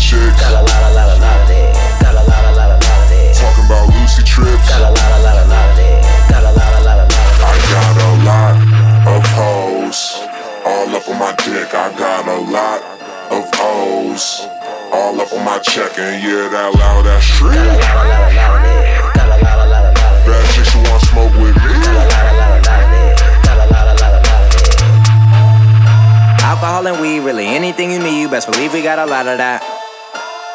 chicks. Got a lot, a lot, a lot of that. Got a lot, a lot, a lot of that. Talking about Lucy trips. Got a lot, a lot, a lot of that. Got a lot, a lot, a lot of that. I got a lot of hoes all up on my dick. I got a lot of hoes all up on my check, and yeah, that loud, that street. Got a lot, a lot, a lot of that. Got a lot, a lot, a lot of that. Bad chicks who wanna smoke with me. Got a lot, a lot, a lot of that. Got a lot, a lot, a lot of that. Alcohol and weed, really anything you need, you best believe we got a lot of that.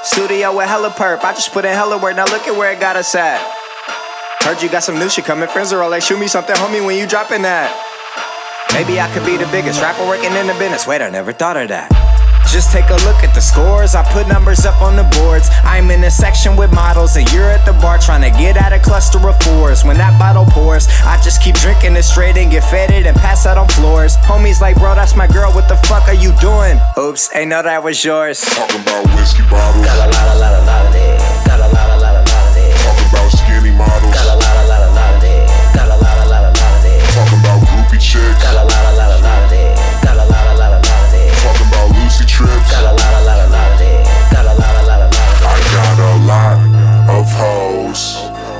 Studio with hella perp, I just put in hella work, now look at where it got us at. Heard you got some new shit coming, friends are all like, shoot me something, homie, when you dropping that. Maybe I could be the biggest rapper working in the business. Wait, I never thought of that. Just take a look at the scores. I put numbers up on the boards. I'm in a section with models, and you're at the bar trying to get out a cluster of fours. When that bottle pours, I just keep drinking it straight and get fed it and pass out on floors. Homies like, bro, that's my girl. What the fuck are you doing? Oops, ain't know that was yours. Talking about whiskey bottles. Got a lot, a lot, a lot of that. Got a lot, a lot, a lot of that. Talking about skinny models. Got a lot, a lot, a lot of that. Got a lot, a lot, a lot of that. Talking about groupie chicks. Got a lot, a lot, a lot of that. Trips. Got a lot, a lot, a lot of that. Got a lot, a lot, a lot of that. I got a lot of hoes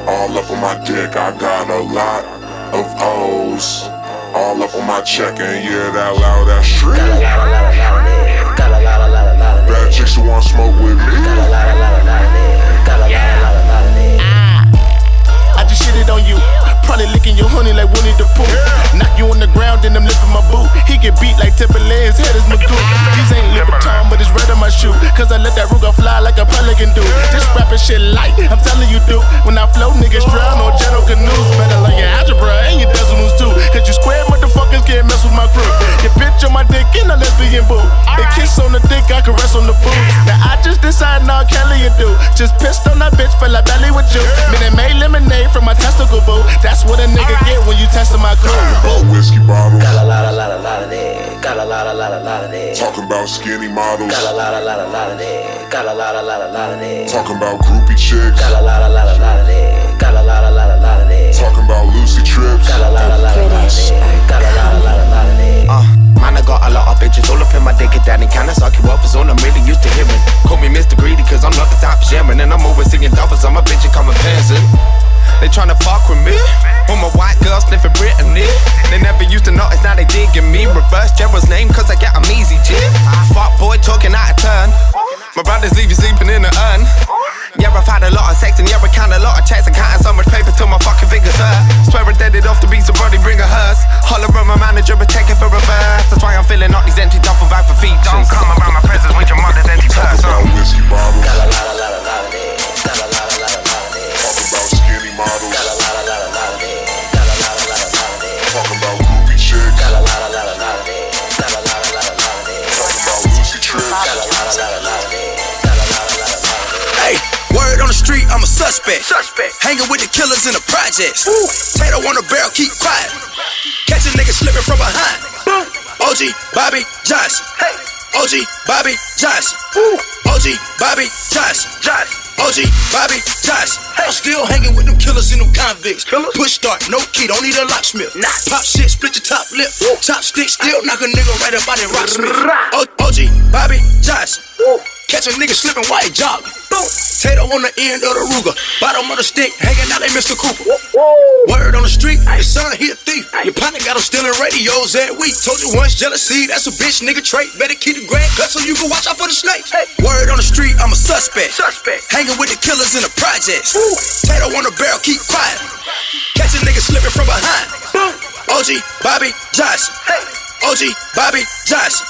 all up on my dick. I got a lot of hoes all up on my check, and yeah, that loud, that street. Got a lot, a lot, a lot of that. Got a lot, a lot, a lot of that. Bad chicks who wanna smoke with me. Got a lot, a lot, a lot of that. Got a lot, a lot, a lot of that. I just shitted on you. Probably licking your honey like Winnie the Pooh. Knock you on the ground, then I'm lifting my boot. He get beat like Timbaland's head is Magoo. These ain't Louboutin, but it's red on my shoe. Cause I let that Ruger fly like a pelican do. This rapping shit light, I'm telling you, dude. When I flow, niggas drown on general canoes. Better like your algebra and your decimals too. Cause you square motherfuckers can't mess with my crew. Your bitch on my dick in a lesbian boo. They kiss on the dick, I caress on the boobs. Now I just decided now Kelly you do. Just pissed on that bitch, fill her belly with juice. Minute Maid lemonade from my testicle boo. That's what a nigga get when you testing my crew. About whiskey bottles. Got a lot, a lot, a lot of that. Got a lot, a lot, a lot of that. Talking about skinny models. Got a lot, a lot, a lot of that. Got a lot, a lot, a lot of that. Talking about groupie chicks. Got a lot, a lot, a lot of that. Got a lot, a lot, a lot of that. Talking about Lucy trips. Got a lot, a lot, a lot of that. Got a lot, a lot, a lot of that. Uh, man, I got a lot of bitches all up in my dick and daddy kinda suck you up is all I'm really used to hearing. Call me Mr. Greedy cause I'm not the type of sharing and I'm always singing doubles. I'm a bitch and come a peasant. They tryna fuck with me. All my white girls sniffing Brittany. They never used to notice, now they digging me. Reverse Gerald's name, cause I get them easy, G. Fuck boy talking out of turn. My brothers leave you sleeping in the urn. Yeah, I've had a lot of sex and yeah, I count a lot of checks. I counting so much paper till my fucking fingers hurt. Swear I did it off the beat, somebody bring a hearse. Holler at my manager, but take it for reverse. That's why I'm filling up these empty duffel bag for features. Don't come around my presence with your mother's empty purse. Talk about whiskey bottles. Models. Got a lot, a lot, a lot of it. Got a lot, a lot, a lot of it. Talk about groovy chicks. Got a lot, a lot, a lot of it. Got a lot, a lot, a lot of it. Talk about Lucy trips. Got a lot, a lot, a lot of it. Got a lot, a lot, a lot of it. Hey, word on the street, I'm a suspect. Suspect. Hanging with the killers in the projects. Tato on the barrel, keep quiet. Catch a nigga slipping from behind. OG Bobby Johnson. OG Bobby Johnson. OG Bobby Johnson. OG Bobby Johnson. I'm still hanging with them killers and them convicts. Push start, no key, don't need a locksmith. Pop shit, split your top lip. Top stick, still knock a nigga right up out that rocksmith. OG Bobby Johnson. Catch a nigga slipping white jogging. Boom. Tato on the end of the Ruger. Bottom of the stick, hanging out like Mr. Cooper. Word on the street, your son, he a thief. Your partner got him stealing radios that week. Told you once, jealousy, that's a bitch nigga trait. Better keep the grand cut so you can watch out for the snakes. Word on the street, I'm a suspect. Suspect. Hanging with the killers in the projects. Tato on the barrel, keep quiet. Catch a nigga slipping from behind. Boom. OG Bobby Johnson. OG Bobby Johnson.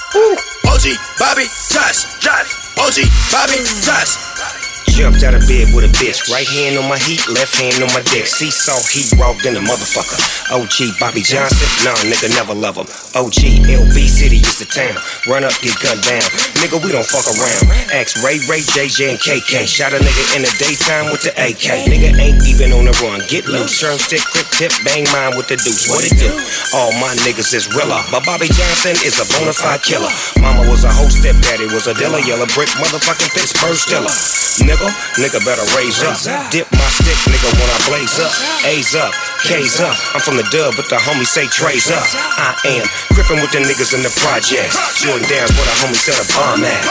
OG Bobby Johnson. OG Bobby Johnson. Jumped out of bed with a bitch. Right hand on my heat, left hand on my dick. Seesaw heat walked in a motherfucker. OG Bobby Johnson, nah, nigga never love him. OG LB City is the town. Run up, get gunned down. Nigga, we don't fuck around. Ask Ray, Ray, JJ, and KK. Shot a nigga in the daytime with the AK. Nigga ain't even on the run. Get loose, turn stick, quick tip, bang mine with the deuce. What it do? All my niggas is realer. But Bobby Johnson is a bona fide killer. Mama was a hoe, step daddy was a dealer. Yellow brick, motherfucking Pittsburgh Steeler. Nigga, nigga better raise up. Dip my stick, nigga, when I blaze up. A's up, K's up. I'm from the dub, but the homies say Trey's up. I am gripping with the niggas in the projects. Jordan Downs where the homies set a bomb at.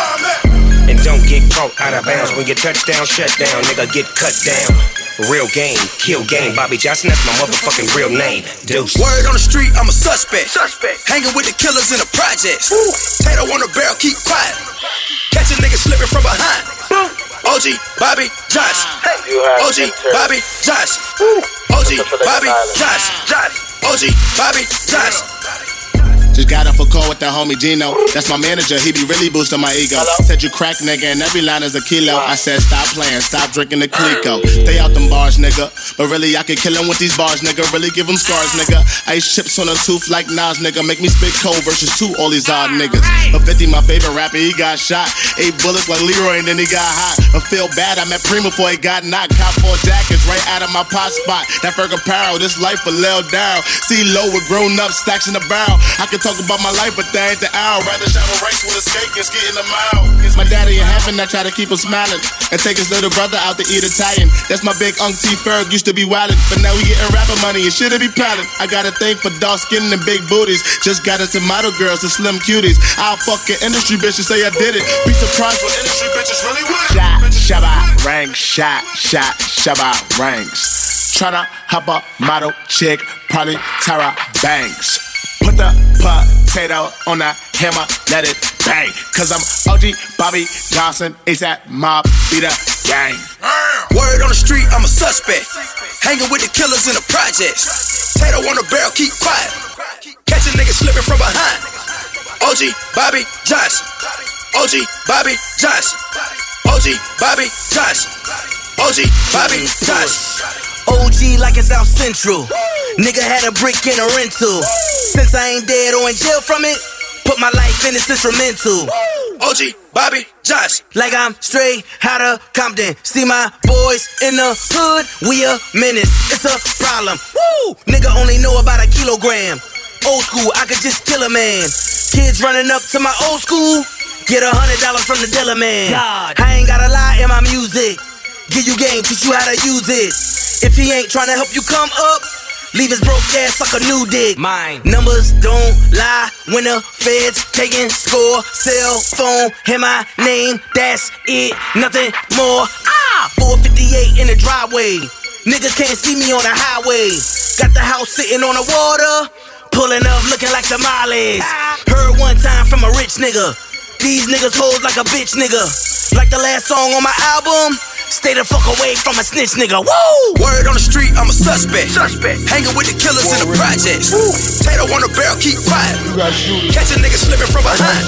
And don't get caught out of bounds when your touchdown shut down, nigga get cut down. Real game, kill game. Bobby Johnson, that's my motherfucking real name. Deuce. Word on the street, I'm a suspect. Suspect. Hanging with the killers in the projects. Tato on the barrel, keep quiet. Catch a nigga slipping from behind. OG Bobby Johnson. OG Bobby Johnson. OG Bobby Johnson. OG Bobby Johnson. Just got off a call with the homie Gino. That's my manager, he be really boosting my ego. Said you crack nigga, and every line is a kilo. I said stop playing, stop drinking the Clicquot. Stay out them bars, nigga. But really, I could kill him with these bars, nigga. Really give him scars, nigga. Ice chips on a tooth like Nas, nigga. Make me spit cold versus two, all these odd niggas. A 50, my favorite rapper, he got shot. Eight bullets like Leroy, and then he got hot. I feel bad, I met Primo before he got knocked. Cop four jackets right out of my pot spot. That Ferg apparel, this life for Lil down. See low with grown up stacks in the barrel. I could talk about my life, but that ain't the hour. Rather shot a race with a skate and ski in the mile. My daddy in heaven, I try to keep him smiling. And take his little brother out to eat Italian. That's my big Unc T Ferg, used to be wildin'. But now we getting rapper money and shit be piling. I got a thing for dark skin and big booties. Just got into model girls and slim cuties. I'll fuck an industry bitch and say I did it. Be surprised what industry bitches really want. Shot, shabba, ranks, shot, shot, shabba, ranks. Tryna hop a model chick, probably Tyra Banks. Put the potato on the hammer, let it bang. Cause I'm OG Bobby Johnson, is that Mob, be the gang. Word on the street, I'm a suspect. Hanging with the killers in the projects. Tato on the barrel, keep quiet. Catch a nigga slipping from behind. OG Bobby Johnson. OG Bobby Johnson. OG Bobby Johnson. OG Bobby Johnson. OG like it's South Central. Nigga had a brick in a rental. Since I ain't dead or in jail from it, put my life in this instrumental. OG Bobby Josh. Like I'm straight out of Compton. See my boys in the hood, we a menace. It's a problem. Woo! Nigga only know about a kilogram. Old school, I could just kill a man. Kids running up to my old school, get a hundred dollars from the dealer man. God. I ain't gotta lie in my music. Give you game, teach you how to use it. If he ain't trying to help you come up, leave his broke ass suck a new dick. Mine. Numbers don't lie when the feds taking score. Cell phone, hear my name, that's it, nothing more. Ah! 458 in the driveway. Niggas can't see me on the highway. Got the house sitting on the water. Pulling up looking like Somalis. Heard one time from a rich nigga. These niggas hold like a bitch nigga. Like the last song on my album. Stay the fuck away from a snitch nigga. Woo! Word on the street, I'm a suspect. Suspect. Hanging with the killers in the projects. Tato on the barrel, keep quiet. Catch a nigga slipping from behind.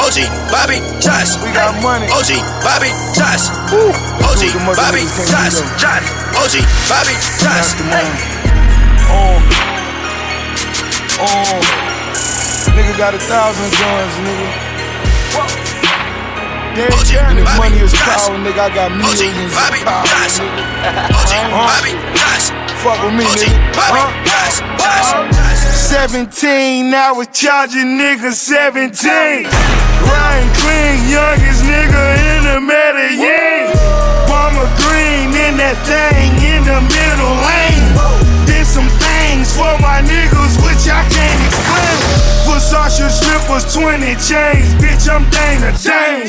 OG, Bobby, Josh. We got money. OG, Bobby, Josh. OG, Bobby, Josh. Josh. OG, Bobby, Josh. Oh. Oh. Nigga got a thousand guns, nigga. Damn, damn, if money is power, nigga, I got millions of power, nigga. Huh? Fuck with me, nigga. Huh? Uh-huh. 17, I was charging niggas 17. Ryan Clean, youngest nigga in the Medellin. Mama Green in that thing in the middle lane. Did some things for my niggas, which I can't explain. Versace slippers, 20 chains, bitch, I'm Dana Dane.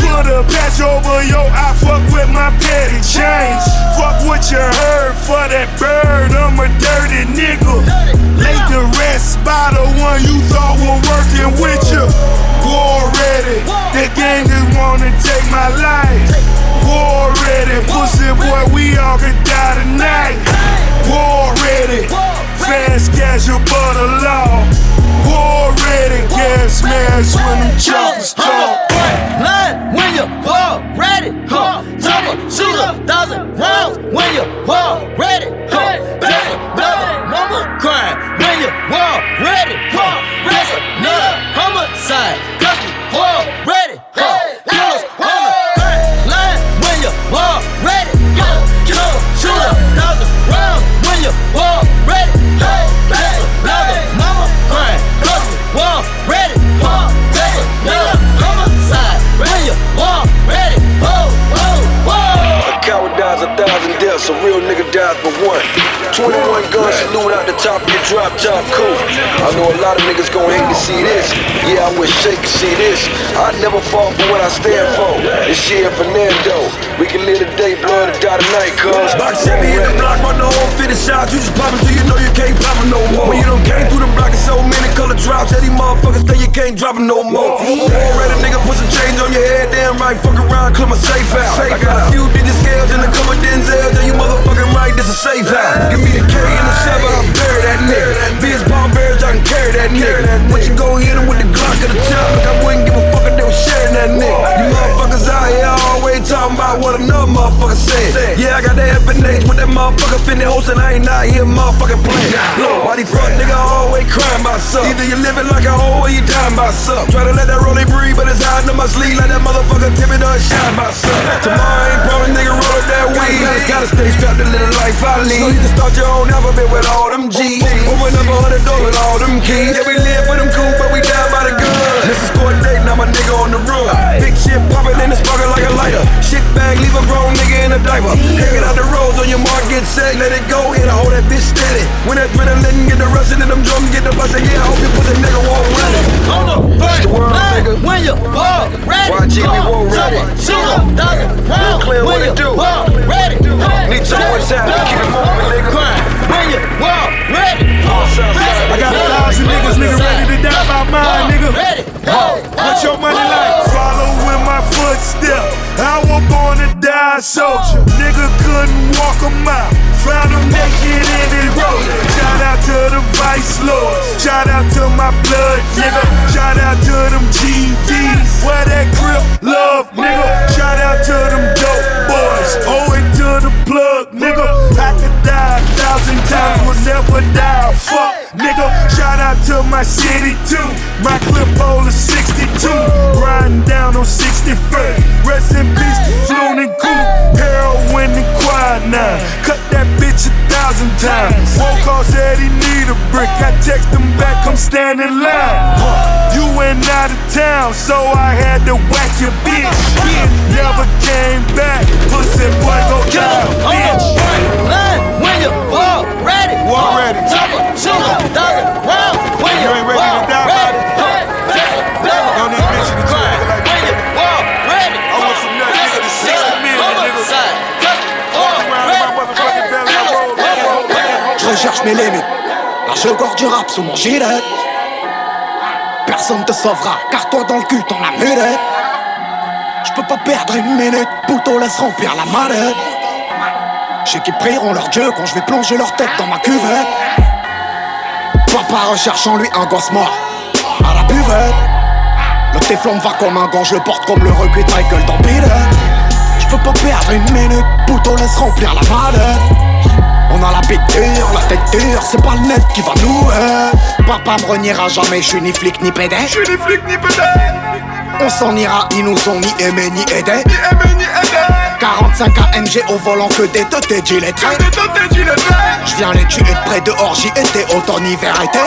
Put a patch over your eye, fuck with my petty change. Fuck what you heard for that bird, I'm a dirty nigga. Lay the rest by the one you thought were working with you. War ready, the gang just wanna take my life. War ready, pussy boy, we all could die tonight. War ready, fast casual but a law. War ready, gas mask when them choppers talk. Line when you war ready, huh? I'ma shoot a thousand rounds when you war ready, huh? That's another number crime when you war ready, huh? That's another homicide, cause we war ready, huh? Killers 21 guns salute out the top of your drop top cool. I know a lot of niggas gon' hate to see this. Yeah, I wish Shake could see this. I never fall for what I stand for. It's shit Fernando. We can live the day, blood to die tonight, cuz. Box set me in the block, run the whole 50 shots. You just pop until you know you can't pop no more. When you done came through the block in so many color drops, that these motherfuckers think you can't drop no more. Already nigga put some change on your head, damn right. Fuck around, clear my safe out. I got a few digit scales and a couple Denzel. Then you motherfucking right, this a safe house. Me the K and the seven, I'll bury that nigga. Biz ball bears, I can carry that nigga. When you go hit him with the Glock at the top, like I wouldn't give a fuck if they was sharing that nigga. Talking about what another motherfucker said. Yeah, I got that FNH with that motherfucker finna host and I ain't out here motherfucking playing. Look, why these fuck nigga always crying about something? Either you living like a hoe or you dying by something. Try to let that rolling breathe, but it's hiding in my sleeve like that motherfucker timid or shine by something. Tomorrow ain't promised nigga roll up that weed. Gotta, gotta stay strapped to live the life I lead. So you can start your own alphabet with all them G's. Open up a hundred doors with all them keys. Yeah, we live for them cool, but we die by the gun. This is score date, now my nigga on the run. Big shit popping in the sparking like a lighter. Shit bag, leave a grown nigga in a diaper. Hanging out the roads on your mark, get set, let it go. Hit a hold that bitch steady. When that adrenaline get the rushing and them drums get the busting, yeah, I hope you put a nigga won't run it. On the first line when you war ready, YG, we war ready. Shoot a thousand rounds Clear what when it do. war ready. Need to know what's happening, keep it moving, nigga. Crime when you war ready. I got a thousand niggas, nigga, ready to die by mine, nigga. Huh. What your money like? Following my footsteps. I was born to die soldier. Nigga couldn't walk a mile. Found him naked in his road. Shout out to the vice lord. Shout out to my blood, nigga. Shout out to them GVs. Where that grip love, nigga. Shout out to them dope boys. Owe it to the plug, nigga. I could die a thousand times, will never die. Fuck, nigga. Shout out to my city too. My clip hole is 62. Riding down on 61st. Rest in peace to Floon and Coop. Heroin and quinine. Cut that bitch a thousand times. Woke call said he need a brick. I text him back, I'm standing line. You went out of town, so I had to whack your bitch. Never came back. Pussy boy, go down, bitch. Line when you war ready. War ready. Chopper, shoot thousand rounds when you You ain't ready Je recherche mes limites. Large le corps du rap sous mon gilet. Personne te sauvera, car toi dans le cul t'en as mulet. Je peux pas perdre une minute, pouto laisse remplir la mallette. Je sais qu'ils prieront leur Dieu quand je vais plonger leur tête dans ma cuvette. Papa recherche en lui un gosse mort à la buvette. Le téflon va comme un gant, je le porte comme le de Michael dans Peter. Je peux pas perdre une minute, pouto laisse remplir la mallette. On a la bite dure, la tête dure, c'est pas le net qui va nous euh. Papa me reniera jamais, je suis ni flic ni pédé. Je suis ni flic ni pédé. On s'en ira, ils nous ont ni aimé ni aidé. Ni aimé ni aidé. 45 AMG au volant que des teutés gilettés. Je viens les tuer de près de orgie été, automne, hiver, été.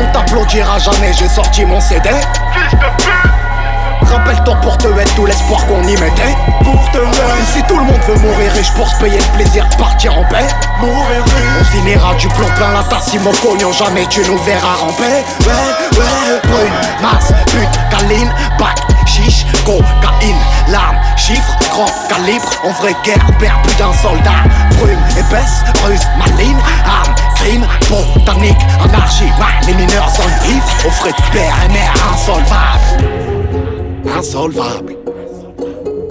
On t'applaudira jamais, j'ai sorti mon CD. Rappelle-toi pour te être tout l'espoir qu'on y mettait. Pour te être Si tout le monde veut mourir riche pour se payer le plaisir de partir en paix. Mourir On finira du plomb plein la tasse si mon cognon jamais tu nous verras ramper. Ouais, ouais, brune, masse, pute, caline, bac, chiche, cocaïne, lame, chiffre, grand calibre. En vraie guerre, perd plus d'un soldat. Brume, épaisse, ruse, maligne, arme, crime, botanique, anarchie. Ouais, les mineurs sont vifs, au frais de père et mère insolvable Insolvable.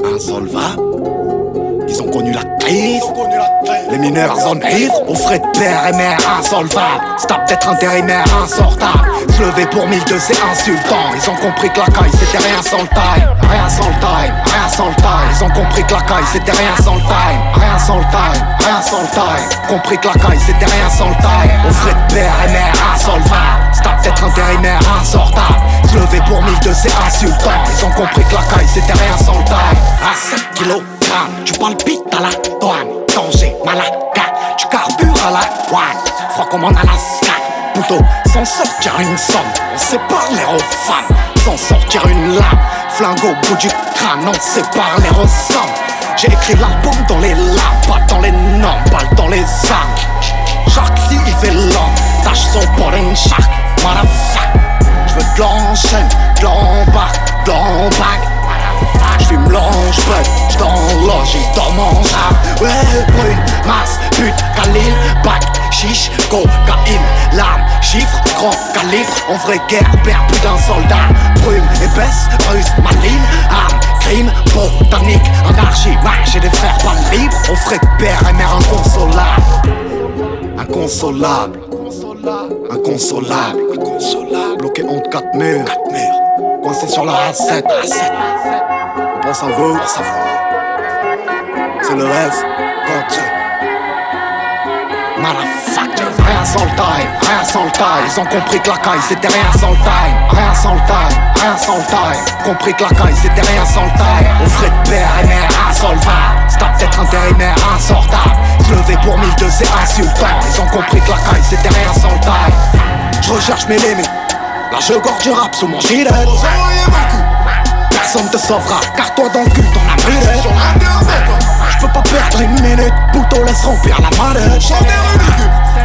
Insolvable. Ils ont connu la crise. Les mineurs en ivres, aux frais de père et mère insolvable. Stop d'être intérimaire insortable. Se lever pour 1002 c'est insultant. Ils ont compris que la caille c'était rien sans le time. Rien sans le time, rien sans le time. Ils ont compris que la caille c'était rien sans le time. Rien sans le time, rien sans le time. Compris que la caille c'était rien sans le time. Aux frais de père et mère insolvable. Stop d'être intérimaire insortable. Se lever pour 1002 c'est insultant. Ils ont compris que la caille c'était rien sans le time. À 7 kilogrammes, tu palpites à la douane. Danger, malade, tu carbures à la douane. Froid comme en Alaska. Plutôt, sans sortir une somme, on sait parler aux femmes. Sans sortir une lame, flingue au bout du crâne, on sait parler aux hommes. J'ai écrit l'album dans les lames, pas dans les noms, balle dans les âmes. Chaque si il fait l'homme, tâche son pour une chaque, motherfuck. J'veux de l'enchaîne, de l'embarque, de l'embarque. J'fume l'ange, bug, j'd'enloge, j'y dans mon rap. Ouais, brune, masse, pute, calibre, bac, chiche, cocaïne, lame, chiffre, grand calibre. En vraie guerre, perd plus d'un soldat. Brume, épaisse, ruse, maligne, arme, crime, botanique, anarchie. Ouais, j'ai des frères pas libres. On ferait père et mère inconsolable. Inconsolable. Inconsolable. Inconsolable. Bloqué entre quatre murs. Coincé sur la A7. On pense à vous. C'est le reste. Quand Motherfucker. Rien sans le time, rien sans le time. Ils ont compris que la caille c'était rien sans le time. Rien sans le time, rien sans le time. Compris que la caille c'était rien sans le time. On ferait de père et mère insolvable. Stop d'être intérimaire insortable. Se lever pour 1002 c'est insultant. Ils ont compris que la caille c'était rien sans le time. Je recherche mes limites. Là je gorge du rap sous mon gilet. Personne te sauvera, car toi dans le cul t'en as brûlé. Je peux pas perdre une minute, Pouto laisse remplir la mallette.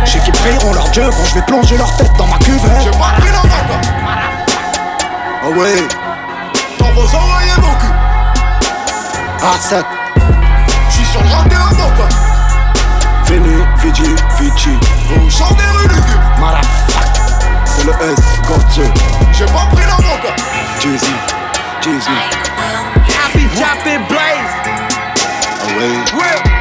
Je sais qu'ils prieront leur Dieu quand je vais plonger leur tête dans ma cuvette. J'ai pas pris la main, Ah ouais. Dans vos oreilles et mon cul. A7. J'suis sur le rendez-vous, quoi. Vini, Vigi, Vici. Vous chantez rue lugubre. Motherfuck. C'est le S, Gauthier. J'ai pas pris la main, quoi. Jeezy, Jeezy. I be chopping blaze. Ah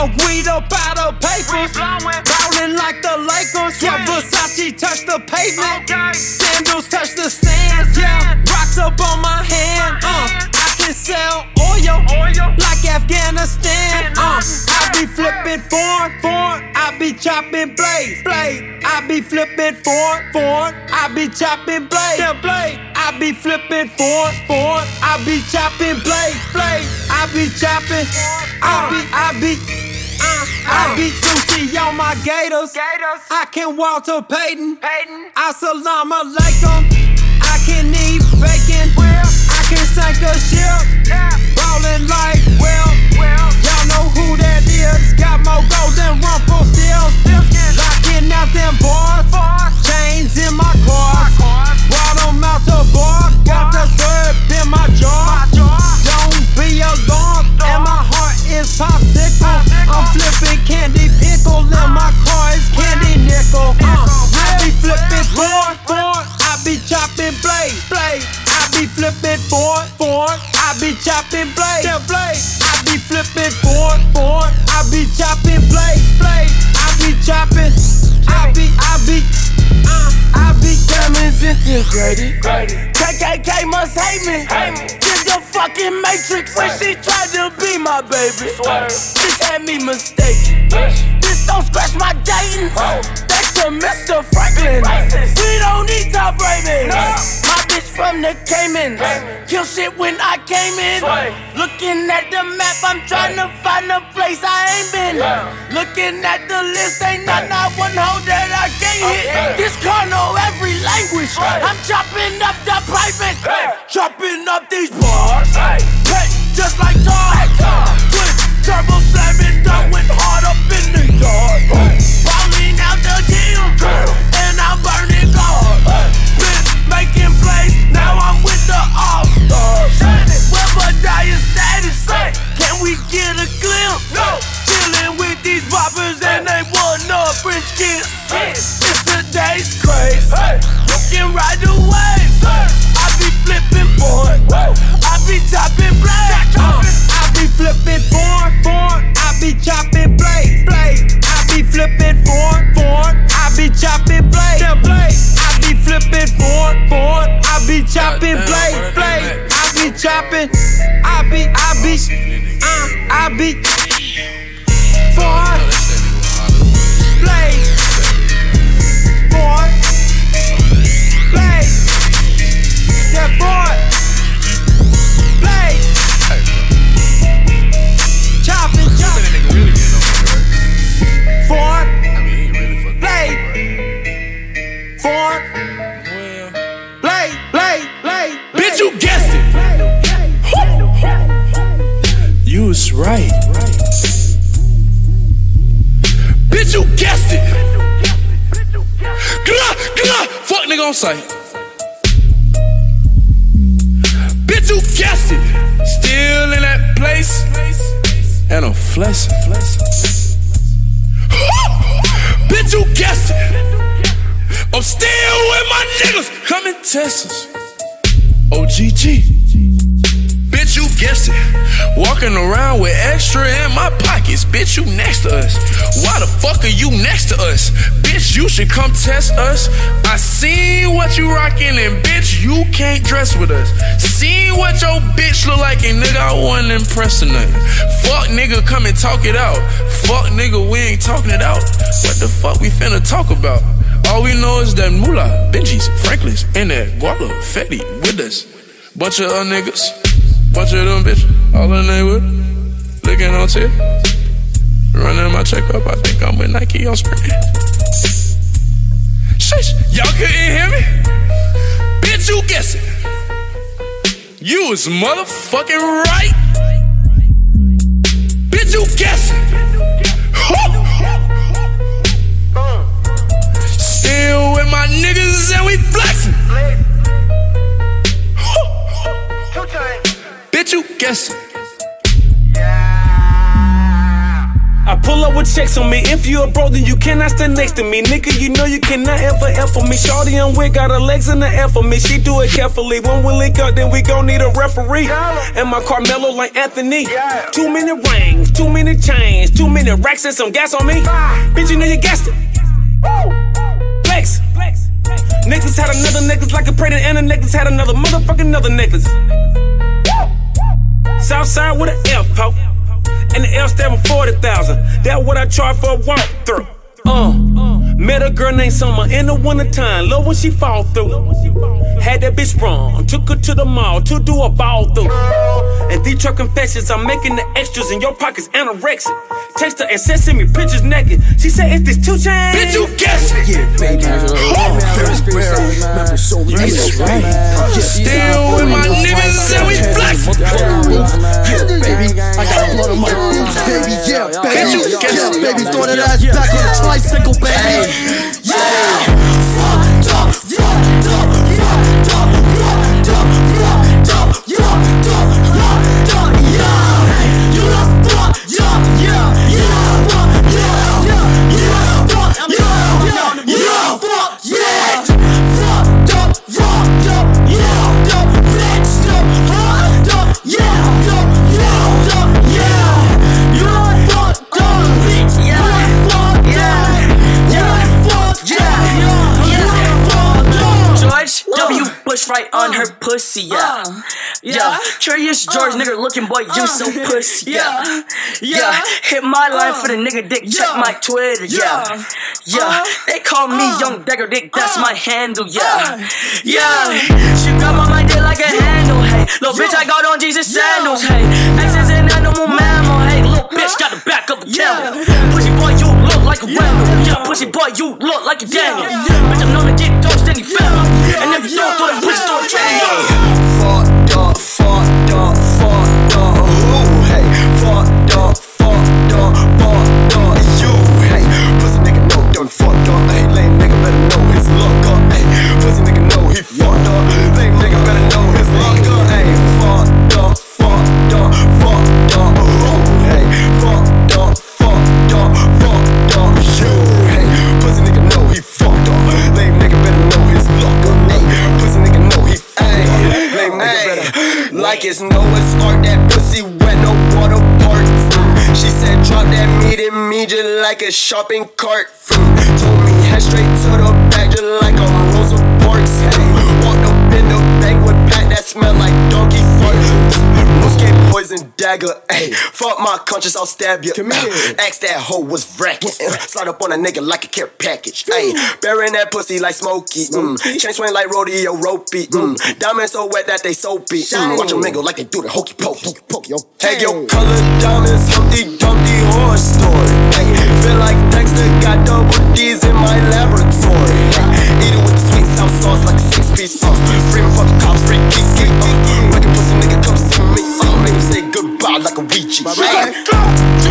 Smoke weed up out of papers. Ballin' like the Lakers. Yeah. Versace touch the pavement. Sandals touch the sand. Yeah. Rocks up on my hand. Uh. Sell oil, like Afghanistan. Uh, I be flipping foreign, foreign. I be chopping blade, blade. I be flipping foreign, foreign. I be chopping blade, yeah, blade. I be flipping foreign, foreign. I be chopping blade, blade. I be chopping. I be, I be. Uh, I beat sushi on my gators. I can Walter Payton. Assalamu alaikum. I can eat bacon. Sink a ship. Ballin' like well. Y'all know who that is. Got more gold than rumple still. Locking out them bars. Chains in my car. Brought 'em out the bar. Got the syrup in my jar. Don't be alarmed. And my heart is popsicle. I'm flipping candy pickle. And my car is candy nickel. Board, board. I be chopping blade, blade. I be flipping board, board. I be chopping blade, blade. I be chopping. I be, I be, Uh, I be diamonds integrated. KKK must hate me. This the fucking matrix. When she tried to be my baby, this had me mistaken. This don't scratch my dating. Thanks to Mr. Franklin. We don't need top rating. My bitch from the Caymans. Kill shit when I came in. Looking at the map, I'm trying to find a place I ain't been. Looking at the list, ain't not, not one hoe that I can't hit. This car know every language. I'm chopping up the private. Chopping up these bars. Hey, just like Tar. Twin turbo slamming down went hard up in the yard. Falling out the gym. And I'm burning hard. Been making plays, now I'm with the All Stars. Where die status? Can we get a glimpse? No. Chilling with these boppers and they want a French kiss. Today's craze. You can ride the waves. I be flipping board. I be chopping blades. I be flipping board, board. I be chopping blade, blade. I be flipping board, board. I be chopping blade, yeah, blade. I be flipping board, board. I be chopping blade, blade. I be chopping. I be, I be, uh, I be. Board, blade, board, blade. Yeah, board, blade. Chopping, chopping. Four, blade. Four, blade, blade, blade. Bitch, you guessed it. You was right. Bitch, you guessed it. Gah, gah, Fuck nigga on sight. Bitch, you guessed it. Still in that place. And a flesh. Bitch, you guessed it. I'm still with my niggas. Come and test us. OGG. Bitch, you guessed it. Walking around with extra in my pockets. Bitch, you next to us. Why the fuck are you next to us? Bitch, you should come test us. I seen what you rockin' and bitch, you can't dress with us. Seen what your bitch look like and nigga, I wasn't impressed nothing. Fuck nigga, come and talk it out. Fuck nigga, we ain't talking it out. What the fuck we finna talk about? All we know is that Moolah, Benjis, Franklins, and that Guala, Fetty with us. Bunch of other niggas, bunch of them bitches, all in the neighborhood, licking on tip. Running my check up, I think I'm with Nike on spring. Shush, y'all couldn't hear me? Bitch, you guessing. You was motherfucking right. Bitch, you guessing. Still with my niggas and we flexing. You guessing. I pull up with checks on me. If you a bro, then you cannot stand next to me. Nigga, you know you cannot ever F for me. Shorty on wig, got her legs in the air for me. She do it carefully. When we link up, then we gon' need a referee. And my Carmelo like Anthony. Too many rings, too many chains, too many racks and some gas on me. Bitch, you know you guessed it. Flex. Niggas had another necklace like a predator, and a necklace had another motherfucking another necklace. Southside with an F, ho. And the L stand for 40,000. That's what I charge for a walkthrough. Uh, met a girl named Summer in the wintertime. Love when she fall through. Had that bitch sprung. Took her to the mall to do a ball through. And these truck confessions, I'm making the extras in your pockets anorexic. Text her and said, send me pictures naked. She said, it's this two chain. Bitch, you guess it. Yeah, baby. Remember so many Still with my niggas and we flex. Yeah, baby. I got a lot of my roots, baby. Yeah, baby. Yeah, baby. Throwing that ass back on the tricycle, baby. Yeah. Right on her uh, pussy, uh, yeah. Yeah, curious uh, George nigga looking boy, you so pussy, yeah. Yeah, hit my line for the nigga dick, check my Twitter, yeah. Yeah, they call me Young Dagger Dick, that's my handle, yeah. Yeah, she grab on my dick like a handle, hey. Little bitch, I got on Jesus sandals, hey. Exes an animal mammal, hey. Little bitch got the back of a camel. Pussy boy, you look like a Randall. Yeah, pussy boy, you look like a Daniel. Bitch, I'm known to get toast any family. And if you don't throw that pussy, throw a. Fucked up, fucked Like it's Noah's Ark, that pussy wet, no water parts. She said, drop that meat in me just like a shopping cart. Told me head straight to the back just like a Rosa Parks. Walked up in the bank with pack that smell like donkey fart. Poison dagger. Hey, fuck my conscience, I'll stab you. Come here. Ask that hoe was racket. Slide up on a nigga like a care package. Hey, burying that pussy like Smokey. Mm. Chain swing like rodeo ropey. Mm. Diamonds so wet that they soapy. Mm. Watch them mingle like they do the hokey pokey. hokey Hey, yo, color diamonds, Humpty Dumpty horse story. Hey, feel like Dexter got double D's in my laboratory. Hey, eat it with the sweet south sauce like a six piece sauce. Freeman fuck the cops, free geek. Uh, make a pussy nigga like a Ouija. Je suis dans le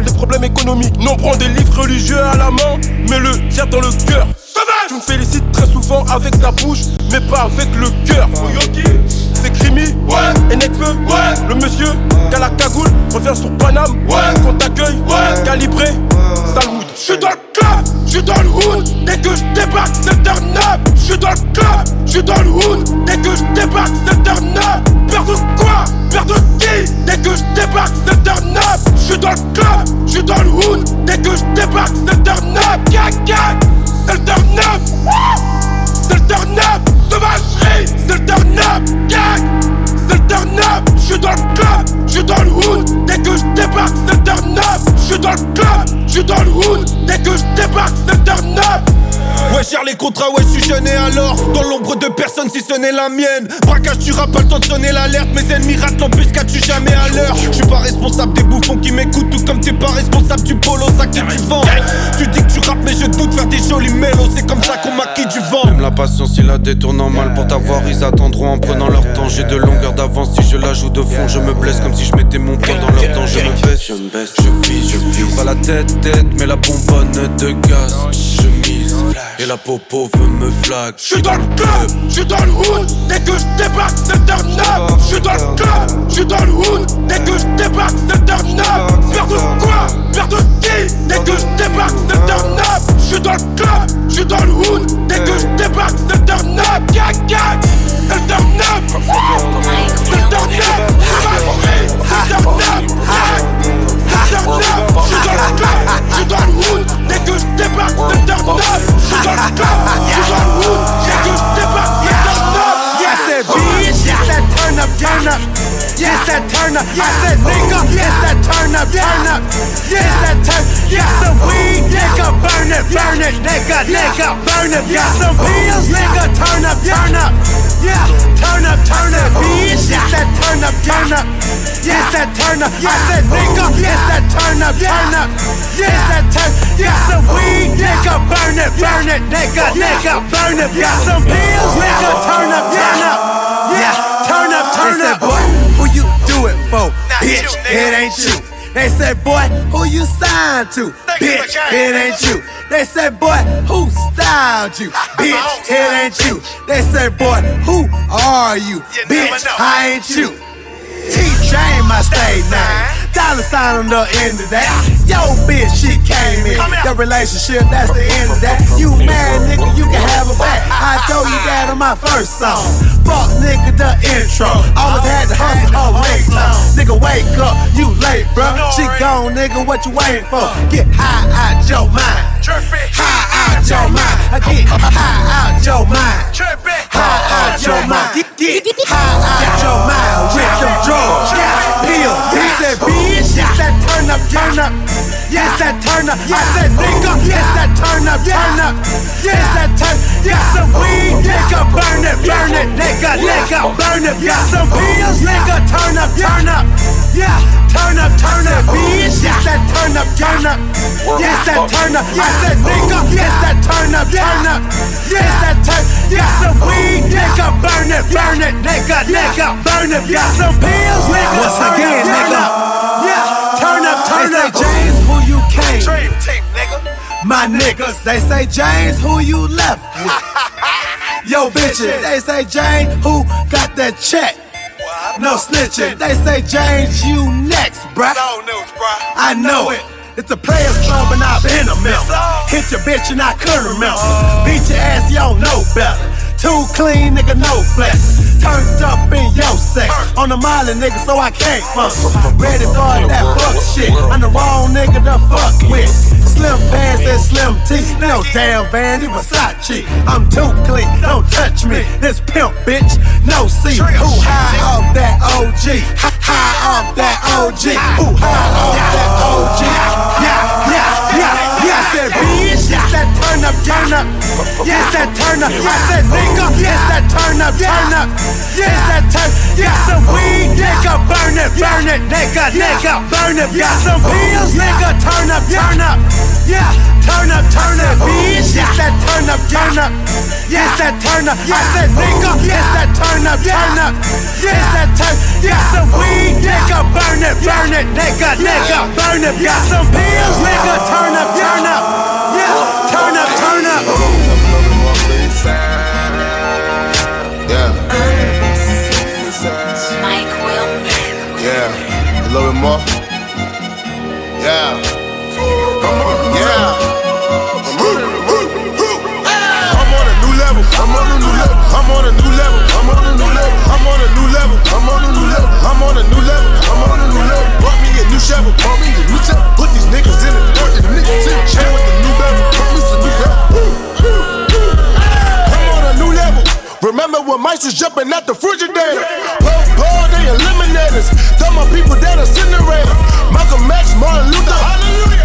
les problèmes économiques. Non, prends des livres religieux à la main, mais le tiers dans le cœur. Tu me félicites très souvent avec ta bouche, mais pas avec le cœur. C'est Crimi, ouais. et Necfeu, ouais. le monsieur, qui a la cagoule, revient sur Paname, ouais. qu'on t'accueille, ouais. calibré, Salwood. Je suis dans le club, je suis dans le hood, dès que je débarque c'est turn up. Je suis dans le club, je suis dans le hood, dès que je débarque missionné alors. Dans l'ombre de personne si ce n'est la mienne. Braquage, tu pas le temps de sonner l'alerte. Mes ennemis ratent l'embuscade, tu jamais à l'heure. Je suis pas responsable des bouffons qui m'écoutent Tout comme t'es pas responsable du polo sac que tu vends Tu dis que tu rappes mais je doute faire des jolis mélos C'est comme ça qu'on maquille du vent. Même la patience, il la détourne en mal. Pour t'avoir, ils attendront en prenant leur temps. J'ai de longueur d'avance, si je la joue de fond Je me blesse comme si je mettais mon poids dans leur temps Je me baisse, je me baisse, je vise, je vise. Pas la tête, tête, mais la bonbonne de gaz. Je mise, et la popo veut me flag J'suis dans le club, j'suis dans le hood, dès que j'débarque c'est turn up. J'suis dans le club, j'suis dans le hood, dès que j'débarque c'est up. Peur de quoi? Peur de qui? Dès que j'débarque c'est up. J'suis dans le club, j'suis dans le hood, dès que j'débarque c'est turn up. Gag gag, c'est turn up. C'est turn up. C'est turn up. Dans le bitch, it's that turn up, turn up. That turn up. I said, nigga, that turn up, turn up. That turn. Some weed, nigga, burn it, burn it, nigga, nigga, burn it. Some pills, nigga, turn up, up. Turn up, turn up, bitch. Yes, that turn up, turn up. Yes, that turn up. I said, nigga, yes, that turn up, turn up. Yes, that turn. up, Got some weed, nigga, burn it, burn it, nigga, nigga, burn it. Got some pills, nigga, turn up, turn up. Yeah, turn up, turn up. Boy, who you do it for? Bitch, it ain't you. They say, boy, who you signed to? Bitch, oh, it ain't you. They say, boy, who styled you? Bitch, it ain't you. They say, boy, who are you? Bitch, I ain't you. T-Train my stage name. Dollar sign on the end of that. Yo, bitch, she came in. Your relationship, that's the end of that. You mad, nigga, you can have her back. I told you that on my first song. Fuck, nigga, the intro. Always had to hustle her ringtone. Nigga, wake up, you late, bro. She gone, nigga, what you waiting for? Uh. Get high out your mind. High out your mind. I get high out your mind. High out your mind. Up, turn up. Yes, that turn up. I said, nigga, yes, that turn up, turn up. Yes, that turn. Got some weed, nigga, burn it, burn it, nigga, nigga, burn it. Got some pills, nigga, turn up, turn up. Yeah, turn up, turn up, bitch. Yes, that turn up, turn up. Yes, that turn up. I said, nigga, yes, that turn up, turn up. Yes, that turn. Got some weed, nigga, burn it, burn it, nigga, nigga, burn it. Got some pills, nigga, turn again, up, turn up. Yeah, turn up, turn up. They say, James, who you came? Dream team, nigga. My niggas, they say, James, who you left with? Yo, bitches, they say, James, who got that check? No snitching. They say, James, you next, bruh. I know it. It's a players club and I've been a member. Hit your bitch and I couldn't remember. Oh. Beat your ass, you don't know better. Too clean, nigga, no flex. Turned up in your sex. On the molly, nigga, so I can't function. Ready for all that fuck shit. I'm the wrong nigga to fuck with. Slim pants and slim teeth. No damn Vandy Versace. I'm too clean, don't touch me. This pimp, bitch, no see. Who high off that OG? Hi- High off that OG. Who high off that OG? Yeah, yeah, yeah, yeah. I said, yes, that turn up, turn up. Yes, that turn up. I said, nigga, yes, that turn up, turn up. Yes, that turn. Got some weed, nigga, burn it, burn it, nigga, nigga, burn it. Got some pills, nigga, turn up, turn up. Yeah, turn up, turn up, bitch. Yes, that turn up, turn up. Yes, that turn up. I said, nigga, yes, that turn up, turn up. Yes, that turn. Got some weed, nigga, burn it, burn it, nigga, nigga, burn it. Got some pills, nigga, turn up, turn up. A little bit more. Yeah. Yeah. I'm on a new level. I'm on a new level. I'm on a new level. I'm on a new level. I'm on a new level. I'm on a new level. I'm on a new level. I'm on a new level. Brought me a new shovel. Brought me a new shovel. Put these niggas in the dirt the niggas in the chain with the new bevel. Put me some new bevel. Remember when mice was jumping at the refrigerator. Poor, poor, they eliminators. Tell my people that incinerator. Malcolm X, Martin Luther.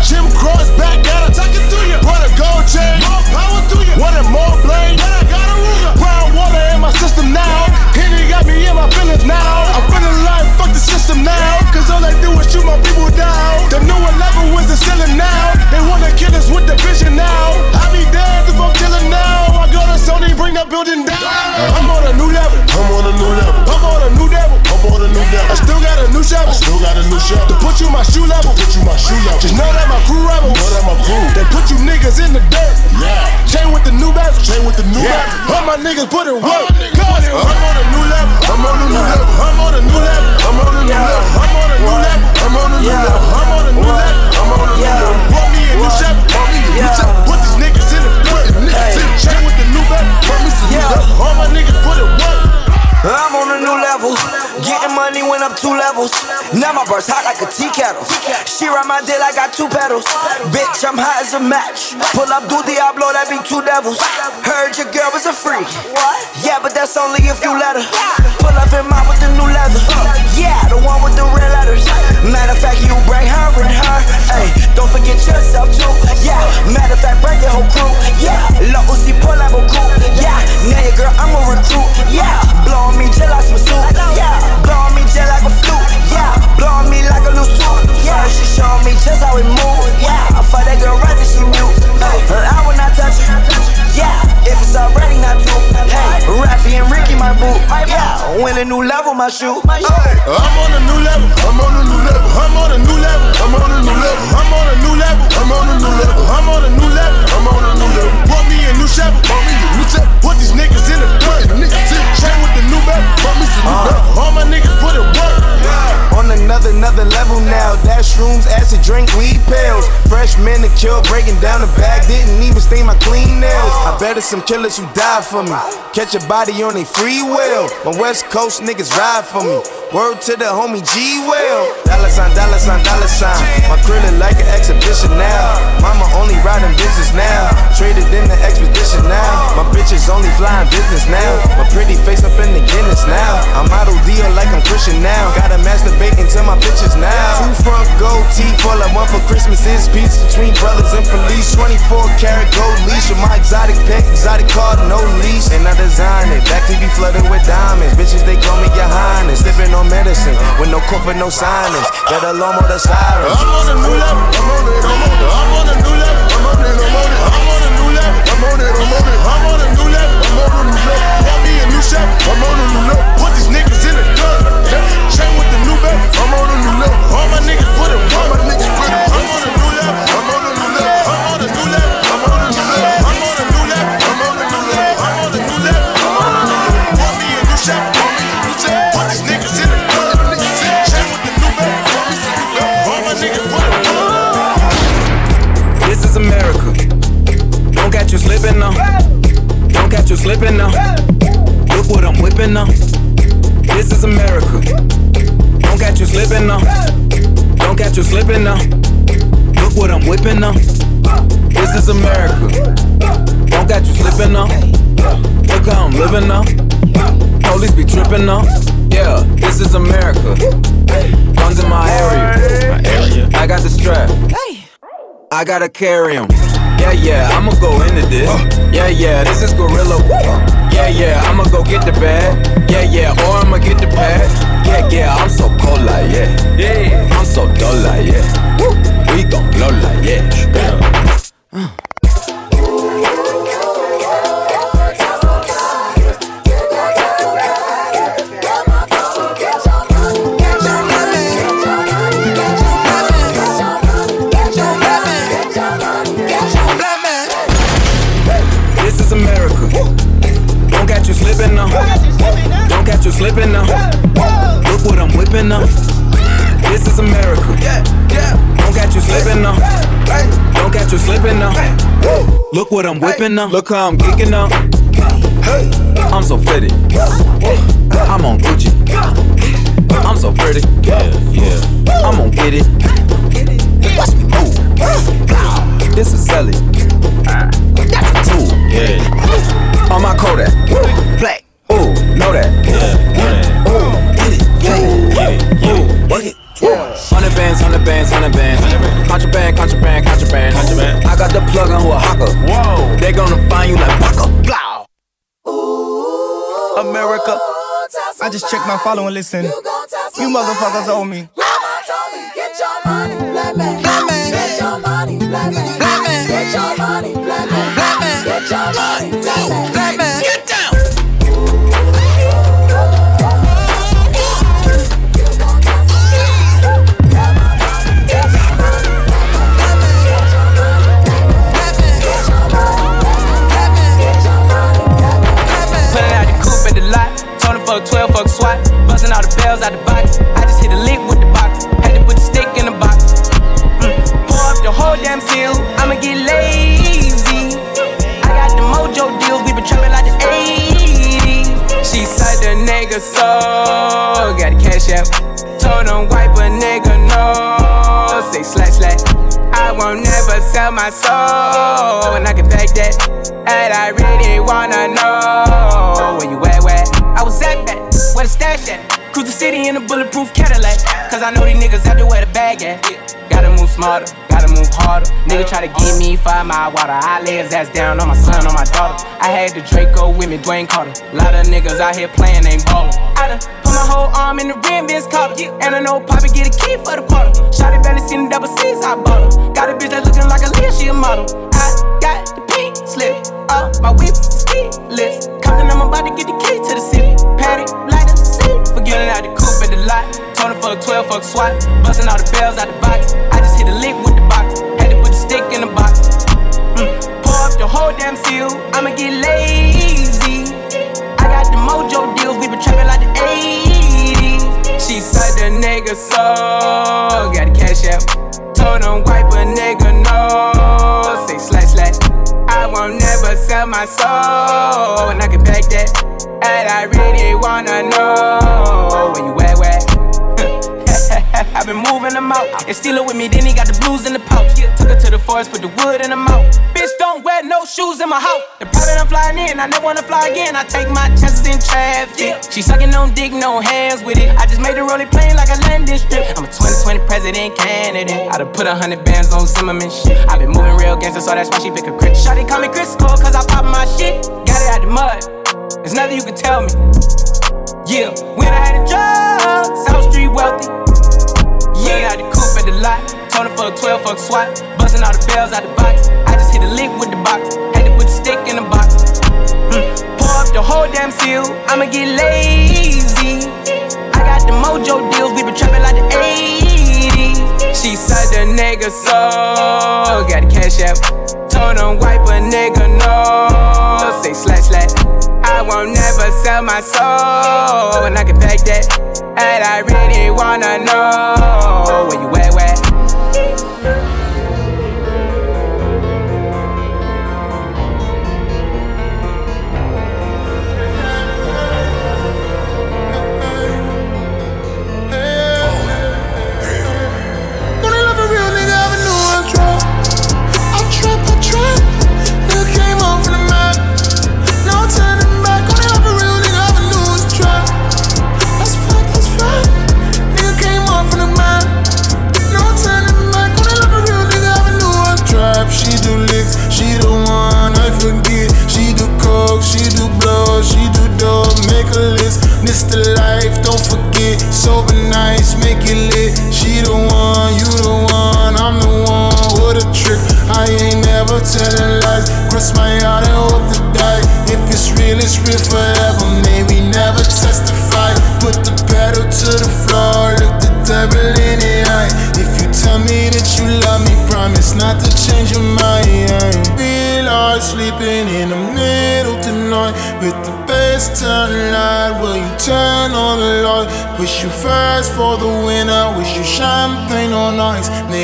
Jim Cross back at her. Brought a gold chain. More power to you. Wanted more blame. I got a Ruger. Brown water in my system now. Henry got me in my feelings now. I'm feeling like fuck the system now. Cause all they do is shoot my people down. The newer level is the ceiling now. They wanna kill us with the vision now. I be dead if I'm killing now. I go to Sony, bring that building down. I'm on a new level. I'm on a new level. I'm on a new level. I'm on a new level. I still got a new shovel. I still got a new shovel. To put you my shoe level. To Put you my shoe level. Just know that my crew rebels. Know that my crew. They put you niggas in the dirt. Yeah. Chain with the new bezel. Chain with the new yeah. bezel. All my niggas put in work. Go on, I'm on a new level. I'm on a new level. I'm on a new level. I'm on a new level. I'm on a new level. I'm on a new level. I'm on a new level. I'm on a new level. Want me a new shovel. Want me a new shovel. Put these niggas in the dirt. Niggas in the chain with the new bezel. Want me some new level. All my niggas put in work. I'm on a new level, getting money went up two levels. Now my burst hot like a tea kettle. She ride my dick like I got two pedals. Bitch, I'm hot as a match. Pull up, do Diablo, that be two devils. Heard your girl was a freak. Yeah, but that's only if you let her. Pull up in mine with the new leather. Yeah, the one with the red letters. Matter of fact, you bring her and her. Hey, don't forget yourself too. Yeah, matter of fact, bring your whole crew. Yeah, low Uzi pull level crew. Yeah, now your girl, I'm a recruit. Yeah, blow on me just like some soup. Yeah, blow me just like a flute. Yeah, blow on me like a loose tooth. Yeah, she showing me just how we move. Yeah, I fuck that girl right till she mute. Hey, I will not touch her. Yeah, if it's already not true. Hey, Raffy and Ricky my boot. Yeah, win a new level, my shoe. Hey, I'm on a new level. I'm on a new level. I'm on a new level. I'm on a new level. I'm on a new level. I'm on a new level. I'm on a new level. I'm on a new level. Want me a new shovel. Want me a new shovel. Put these niggas in the dirt. Niggas in back, brought me some new. All my niggas put it work. On another, another level now. Dash rooms, acid drink, weed pills. Fresh manicure, breaking down the bag. Didn't even stain my clean nails. I bet it's some killers who died for me. Catch a body on a free will. My West Coast niggas ride for me. Word to the homie G Will. Dollar sign, dollar sign, dollar sign. My crew like an exhibition now. Mama only riding business now. Traded in the expedition now. My bitches only flying business now. My pretty face up in the Guinness now. I'm model deal like I'm Christian now. Gotta masturbate into my bitches now. Two front gold teeth, all I want for Christmas is peace between brothers and police. 24 karat gold leash with my exotic pet, exotic car, no lease. And I design it. Back to be flooded with diamonds. Bitches, they call me your highness. Sipping on medicine with no comfort, no silence. Got alarm or the sirens. I'm on a new level. I'm on it. I'm on it. I'm on a new level. I'm on it. I'm on it. I'm on a new level. I'm on it. I'm on it. I'm on a new level. I'm on a new level. Want me a new. I'm on a new level. Put these niggas in the dirt. Chain with belt. I'm on a new level. All my niggas put it. All my niggas put it. I'm on a new level. I'm on a new level. I'm on a new level. I'm on a new level. I'm on a new level. I'm on a new level. I'm on a new level. I'm on a new level. Want me a new shovel. Want me a new shovel. Put these niggas in. Want. This is America. Don't catch you slipping now. Don't catch you slipping now. Look what I'm whipping now. This is America. Don't catch you slipping now. Don't catch you slipping now. Look what I'm whipping now. This is America. Don't catch you slipping now. Look how I'm living now. Police be tripping now. Yeah, this is America. Guns in my area. My area. I got the strap. I gotta carry 'em. Yeah, yeah, I'ma go into this. Yeah, yeah, this is Gorilla. Yeah, yeah, I'ma go get the bag. Yeah, yeah, or I'ma get the pad. Yeah, yeah, I'm so cold like yeah. Yeah, I'm so dull like yeah. We gon' blow like yeah. This is America. Don't catch you slipping now. Don't catch you slipping now. Look what I'm whipping up. This is America. Don't catch you slipping now. Don't catch you slipping now. Look what I'm whipping up. Look how I'm kicking now. I'm so fitted. I'm on Gucci. I'm so pretty. Yeah, yeah. I'm gonna get it. Watch me move. This is Sally. That's a tool. Yeah. On my Kodak. Black. Ooh it, get it, work it. Hundred bands, hundred bands, hundred bands. Contraband, contraband, contraband. contraband. I got the plug on Oaxaca. Whoa. They gonna find you like Paco. Blow. Ooh, America. I just checked my follow and listen. You, you motherfuckers owe me. Mama told me, get your money, black man. Get your money, black man. Get your money, black man. Get your money. Black man. Busting all the bells out the box. I just hit a lick with the box. Had to put the stick in the box. Mm. Pour up the whole damn seal. I'ma get lazy. I got the mojo deals. We been trapping like the 80s. She said the nigga so. Got the cash out. Told him wipe a nigga no. Say slash slash. I won't never sell my soul. And I can back that. And I really wanna know where you at, where I was at that, where the stash at. Cruise the city in a bulletproof Cadillac. Cause I know these niggas out there where the bag at. Gotta move smarter, gotta move harder. Nigga try to give me five mile water. I lay his ass down on my son, on my daughter. I had the Draco with me, Dwayne Carter. Lot of niggas out here playing, ain't ballin'. I done put my whole arm in the rim, Vince Carter. And I know Poppy get a key for the quarter. Shotty barely seen the double C's, I bought her. Got a bitch that's looking like a Leah, she a model. I got the pink slip up, my whip ski list. Compton, I'm about to get the key to the city. Patty, light Forgetting out the coupe at the lot. Told her fuck 12, fuck SWAT. Busting all the bells out the box. I just hit a lick with the box. Had to put the stick in the box. Mm. Pour up the whole damn seal. I'ma get lazy. I got the mojo deals. We been trapping like the 80s. She said the nigga so. Got the cash out. Told him wipe a nigga no. Say slash slash. I won't never sell my soul. And I can back that. And I really wanna know where you at, where? I've been moving them out. And steal it with me, then he got the blues in the pouch. Took her to the forest, put the wood in the mouth. Bitch, don't wear no shoes in my house. The private I'm flying in, I never wanna fly again. I take my chances in traffic. She sucking on dick, no hands with it. I just made her roll it plain like a landing strip. I'm a 2020 president candidate. I done put a hundred bands on Zimmerman shit. i been moving real gangster, so that's why she pick a crit. Shawty call me Chris Cole, cause I pop my shit. Got it out the mud. There's nothing you can tell me. Yeah, when I had a job, South Street wealthy. Yeah, out the coupe at the lot. Told her fuck 12, fuck SWAT. Busting all the bells out the box. I just hit a lick with the box. Had to put the stick in the box. Mm. Pour up the whole damn seal. I'ma get lazy. I got the mojo deals. We been trapping like the 80s. She said the nigga so. Got the cash out. Told him wipe a nigga no. Say slash slash. I won't never sell my soul. And I can back that. And I really wanna know where you at, where?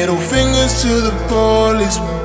Middle fingers to the police.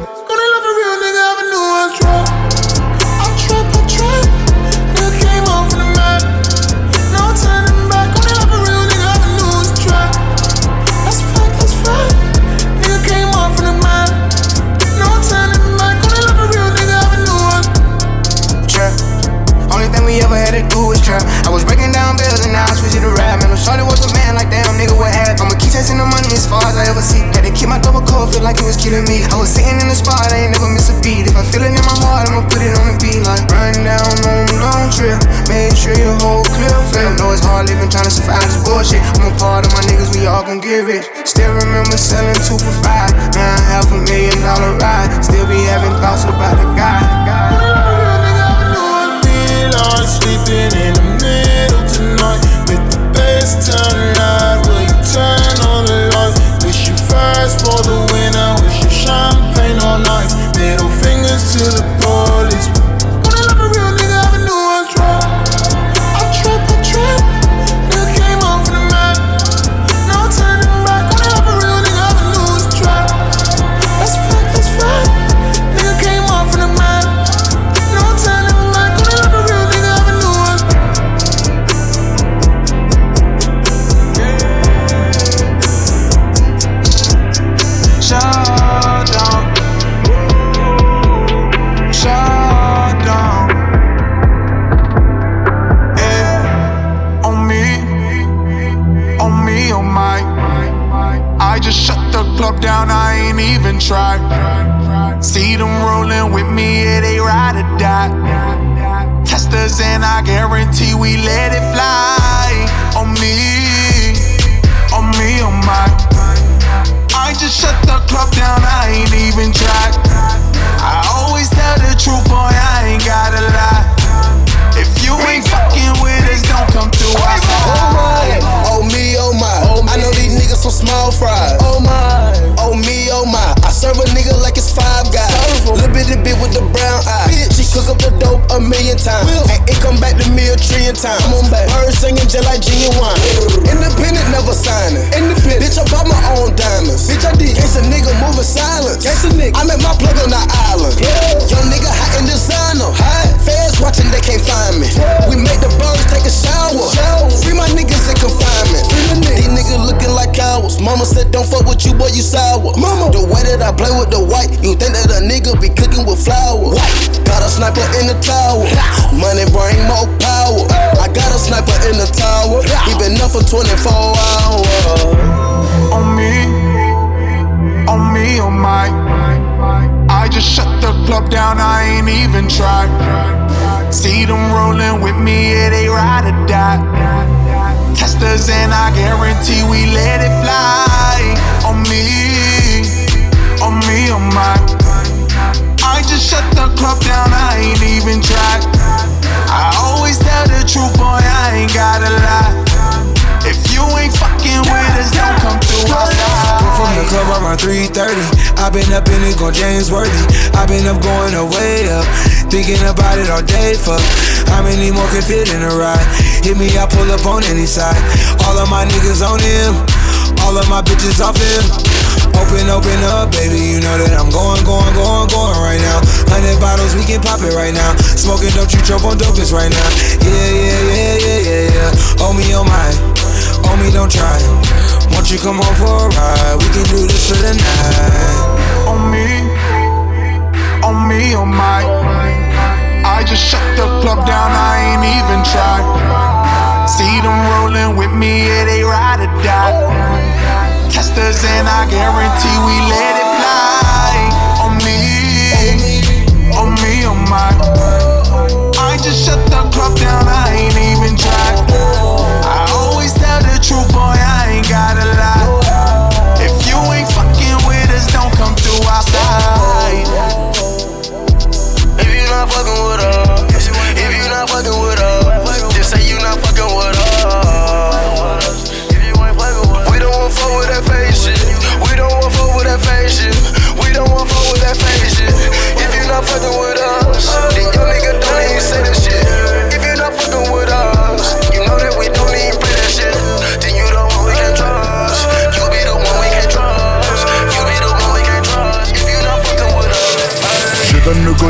Die. Testers, and I guarantee we let it fly. On me, on me, on my. I just shut the club down, I ain't even tried. I always tell the truth, boy, I ain't gotta lie. If you ain't fucking with us, don't come to us. The club around 3:30. i been up in it, going James Worthy. i been up going away up, thinking about it all day. Fuck, how many more can fit in a ride? Hit me, I pull up on any side. All of my niggas on him, all of my bitches off him. Open, open up, baby. You know that I'm going, going, going, going right now. Hundred bottles, we can pop it right now. Smoking, don't you choke on dopest right now. Yeah, yeah, yeah, yeah, yeah, yeah. Hold me on oh my, hold me, don't try. Won't you come home for a ride? We can do this for the night. On me, on me, on my. I just shut the club down, I ain't even try. See them rolling with me, yeah, they ride or die. Testers, and I guarantee we let it fly. On me, on me, on my. I just shut the club down, I ain't even tried. I always tell the truth, boy,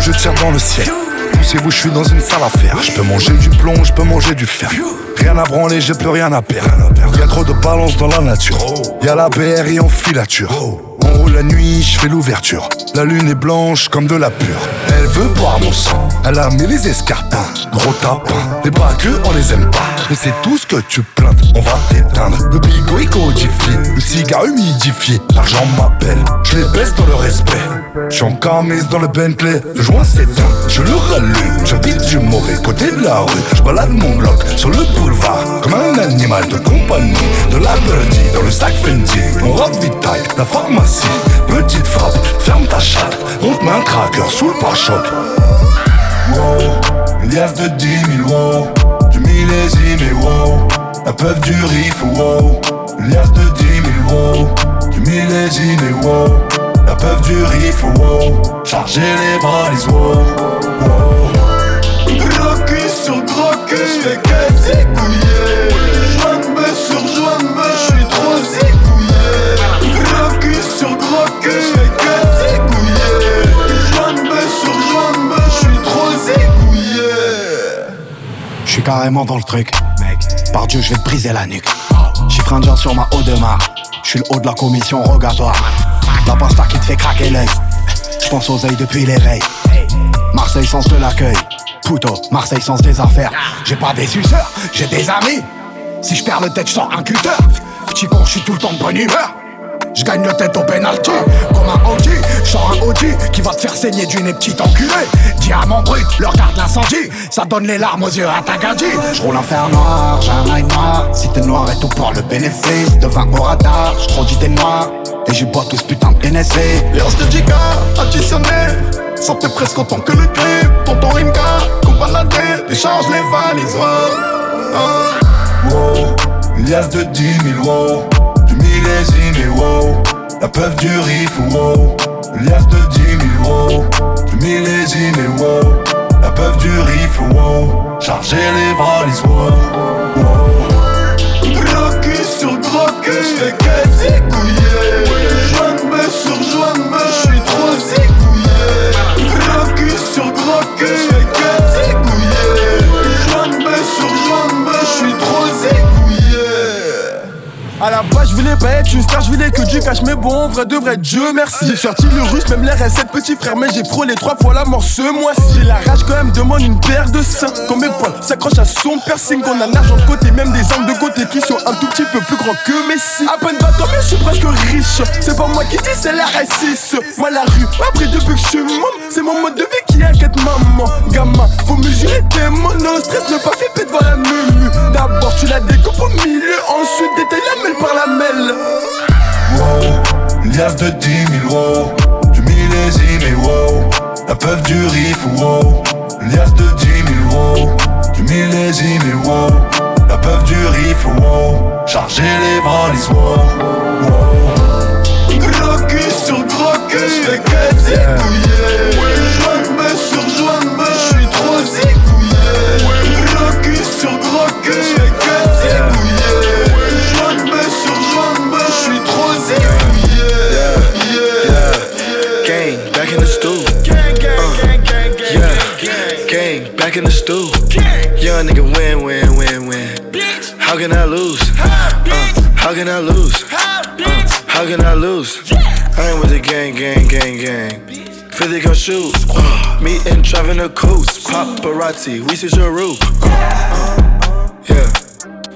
Je tire dans le ciel. Poussez-vous, je suis dans une salle à faire. Je peux manger du plomb, je peux manger du fer. Rien à branler, j'ai plus rien à perdre. Y'a trop de balance dans la nature. Y'a la BRI en filature. On roule la nuit, je fais l'ouverture. La lune est blanche comme de la pure. Veut boire mon sang. Elle a mis les escarpins, gros tapin. Les que on les aime pas. Mais c'est tout ce que tu plaintes, on va t'éteindre. Le bigot est codifié, le cigare humidifié. L'argent m'appelle, je les baisse dans le respect. Je suis en camise dans le Bentley, le joint s'éteint, je le rallume. J'habite du mauvais côté de la rue, je balade mon Glock sur le boulevard. Comme un animal de compagnie, de la birdie dans le sac Fendi. On ravitaille la pharmacie, petite frappe, ferme ta chatte. On te met un tracker sous le pare-choc. Wow, une liasse de 10 000, wow. Du millésime et wow. La peuf du riff, wow. Liasse de 10 000, wow. Du millésime et wow. La peuf du riff, wow. Charger les valises, wow. wow. Gros cul sur gros cul, j'fais que Jointe-me suis carrément dans le truc. Par Dieu, je vais te briser la nuque. Chiffre indien sur ma haut de mar. Je suis le haut de la commission rogatoire. La pasta qui te fait craquer l'œil. Je pense aux œils depuis l'éveil. Marseille sens de l'accueil. Puto, Marseille sens des affaires. J'ai pas des suceurs, j'ai des amis. Si je perds le tête, je sors un cutter. Petit con, je suis tout le temps de bonne humeur. Je gagne le tête au penalty. Comme un OG, sors un OG Qui va te faire saigner du nez petit enculé Diamant brut, le regard de l'incendie. Ça donne les larmes aux yeux à ta Je roule en fer noir, j'ai un œil noir. Si t'es noir et tout pour le bénéfice Devant au radar, je trop t'es noir Et j'y bois tout ce putain de NSC Lance de Giga, additionné Sentais presque autant que le clip. Tonton Rimka, qu'on baladait Décharge les valises, ouais. Hein. Wow, une liasse de 10 000, wow. Du millésime et wow. La peuf du riff, wow. Liasse de 10 000, wow. Du millésime et wow. La peuf du riff, wow. Charger les valises, wow. Cul sur gros cul, j'fais que zigouiller sur jointe-me, Base, je voulais pas être une star, je voulais que Dieu cache mes bons, vrai de vrai, Dieu merci. J'ai sorti le russe, même l'air S7 petit frère, mais j'ai frôlé trois fois la mort ce mois J'ai la rage quand même, demande une paire de seins. Quand mes poils s'accrochent à son piercing, on a l'argent de côté, même des armes de côté qui sont un tout petit peu plus grands que Messi. À peine 20 ans, mais je suis presque riche. C'est pas moi qui dis, c'est la R6. Moi, la rue, après depuis que je suis c'est mon mode de vie qui inquiète maman. Gamin, faut mesurer tes monos, ne pas flipper devant la menu. D'abord, tu la découpes au milieu, ensuite détaille la mêle par la mêle. Wow, une liasse de 10 000, wow. Du millésime et wow. La peuf du riff, wow. Une liasse de 10 000, wow. Du millésime et wow. La peuf du riff, wow. Charger les valises, wow. Gros cul sur gros cul, j'fais que zigouiller back in the stool. Young nigga win, win, win, win. How can I lose? Uh, how can I lose? Uh, how can I lose? I ain't with the gang, gang, gang, gang. 50 gun shoes. Uh, me and driving a coast. Paparazzi, we see your roof. Uh, uh.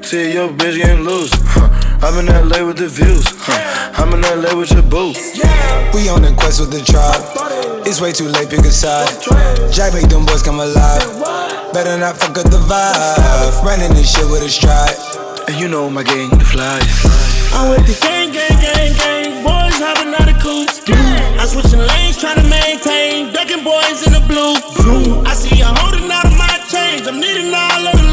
See your bitch getting loose. Huh. I'm in LA with the views. Huh. I'm in LA with your boo. We on the quest with the tribe. It's way too late, pick a side. Jack make them boys come alive. Better not fuck up the vibe. Running this shit with a stride. And you know my gang, the flies. I'm with the gang, gang, gang, gang. Boys hopping out of coops. I'm switching lanes, trying to maintain. Ducking boys in the blue. I see you holding out of my change. I'm needing all of the loot.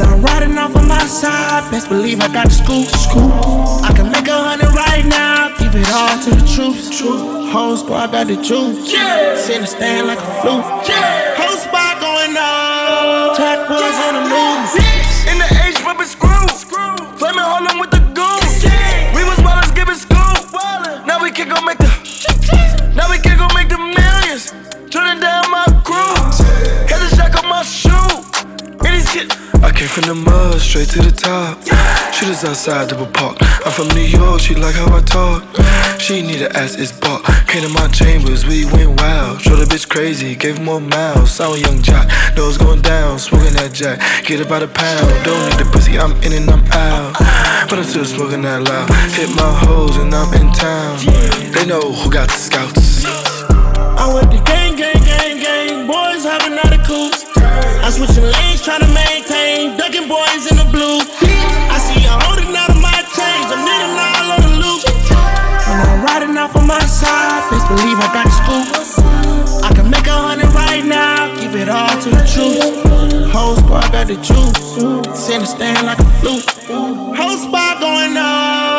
When I'm riding off on my side, best believe I got the scoop. scoop. I can make a hundred right now. Give it all to the troops. Whole squad got the juice. Yeah. Send a stand like a flute. Yeah. Whole spot going on. Track boys on the news. In the H, rubbing screw. Flaming Harlem with the goons. We was ballers giving school. Now we can go make the. Now we can go make the millions. Turning down my crew. Had the shock on my shoe. And these kids I came from the mud, straight to the top. She was outside double park. I'm from New York, she like how I talk. She need a ass is bought. Came to my chambers, we went wild. Showed the bitch crazy, gave her more miles. A young jock, nose going down, smoking that jack. Get about a pound, don't need the pussy, I'm in and I'm out. But I'm still smoking that loud. Hit my hoes and I'm in town. They know who got the scouts. I went to gang, gang, gang, gang. Boys hopping out of coops. I'm switching lanes, trying to maintain. Ducking boys in the blue. I see you holding out of my chains. I'm needing all of the loot. When I'm riding off on my side, best believe I got the scoop. I can make a hundred right now. Keep it all to the truth. Whole squad got the juice. Send a stand like a flute. Whole spot going up.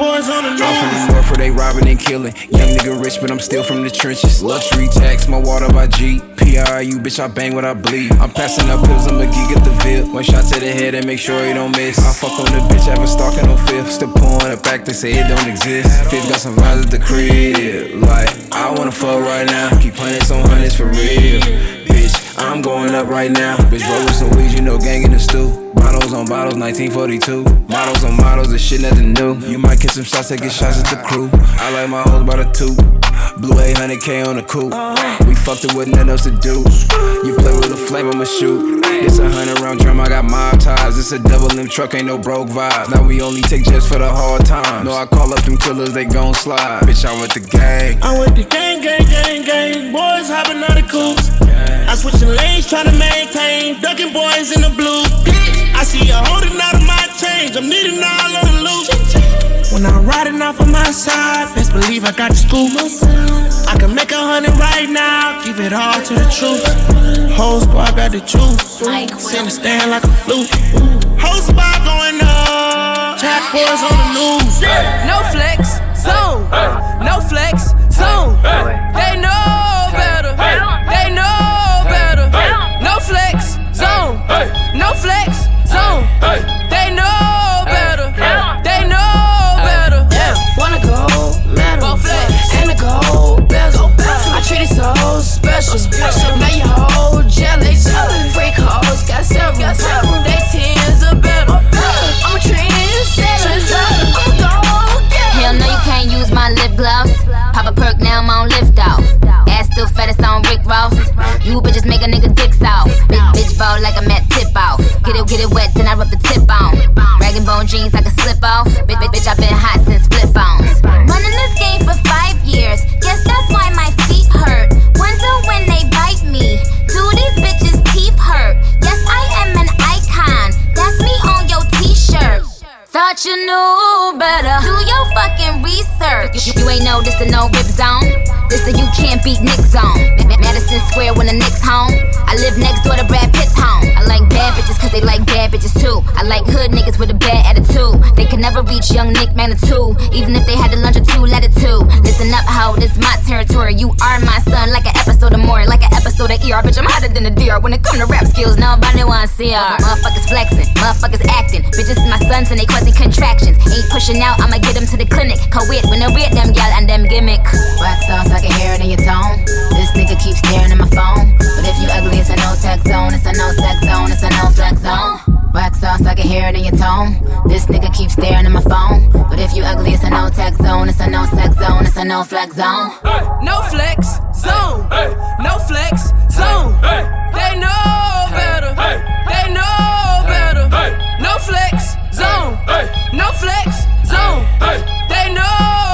Boys on the I'm from the north where they robbing and killing. Young nigga rich, but I'm still from the trenches. Luxury tax, my water by G. PRU, bitch, I bang what I bleed. I'm passing up pills, I'm a geek at the Ville. One shot to the head and make sure you don't miss. I fuck on the bitch, have a stalking on fifth. Still pouring it back, they say it don't exist. Fifth got some vibes at the crib. Like, I wanna fuck right now. Keep playing some hundreds for real. Bitch, I'm going up right now. Bitch, roll with some weeds, you know, gang in the stew. Bottles on bottles, 1942. Models on models, this shit nothing new. You might get some shots, take shots at the crew. I like my hoes by the two. Blue 800K on the coupe. We fucked it with nothing else to do. You play with a flame, I'ma shoot. It's a hundred round drum, I got mob ties. It's a double M truck, ain't no broke vibes. Now we only take jets for the hard times. No, I call up them killers, they gon' slide. Bitch, I'm with the gang. I'm with the gang, gang, gang, gang. Boys hopping out of coops. I switching lanes, trying to maintain. Ducking boys in the blue. I see you holding out of my change. I'm needing all of the loot. When I'm riding off on my side, best believe I got the scoop. I can make a hundred right now, keep it all to the truth. Whole squad got the juice. Send a stand like a flute. Whole spot going up. Jack boys on the news. No flex, zone. No flex, zone. They know better. Flex, zone. No flex, zone. They know better. They know better. Yeah, wanna go metal and a gold bezel. I treat it so special. Now you whole jealous. Freak hoes got several. They tens are better. I'm a trendsetter. I'm a go Hell no, you can't use my lip gloss. Pop a perk, now I'm on You bitches make a nigga dicks off. Big bitch ball like I'm at tip off. Get it, get it wet, then I rub the tip on. Rag and bone jeans, I can slip off. Bitch, bitch, bitch, i been hot since flip phones. Thought you knew better. Do your fucking research. You, you ain't know this the no rip zone. This the you can't beat Nick zone. Ma- Ma- Madison Square when the Knicks home. I live next door to Brad Pitt's home. I like bad bitches cause they like bad bitches too. I like hood niggas with a bad attitude. They can never reach young Nick Manitou. Even if they had to lunch or two latitude. Listen up, ho, this my territory. You are my son, like an episode of more, like an episode of ER. Bitch, I'm hotter than a deer. When it come to rap skills, nobody wanna see her. Motherfuckers flexing, motherfuckers acting. Bitches is my sons and they causing contractions. Ain't pushing out, I'ma get them to the clinic. Co-ed when I read them, y'all, and them gimmick. Wax sauce, I can hear it in your tone. This nigga keeps staring at my phone. But if you ugly, it's a no tech zone. It's a no sex zone. It's a no flex zone. Wax sauce, I can hear it in your tone. This nigga keeps staring at my phone. But if you ugly, it's a no tech zone. It's a no sex zone. It's a no flex zone. No flex, zone. No flex, zone. They know better. They know better. No flex, zone. No flex, zone. They know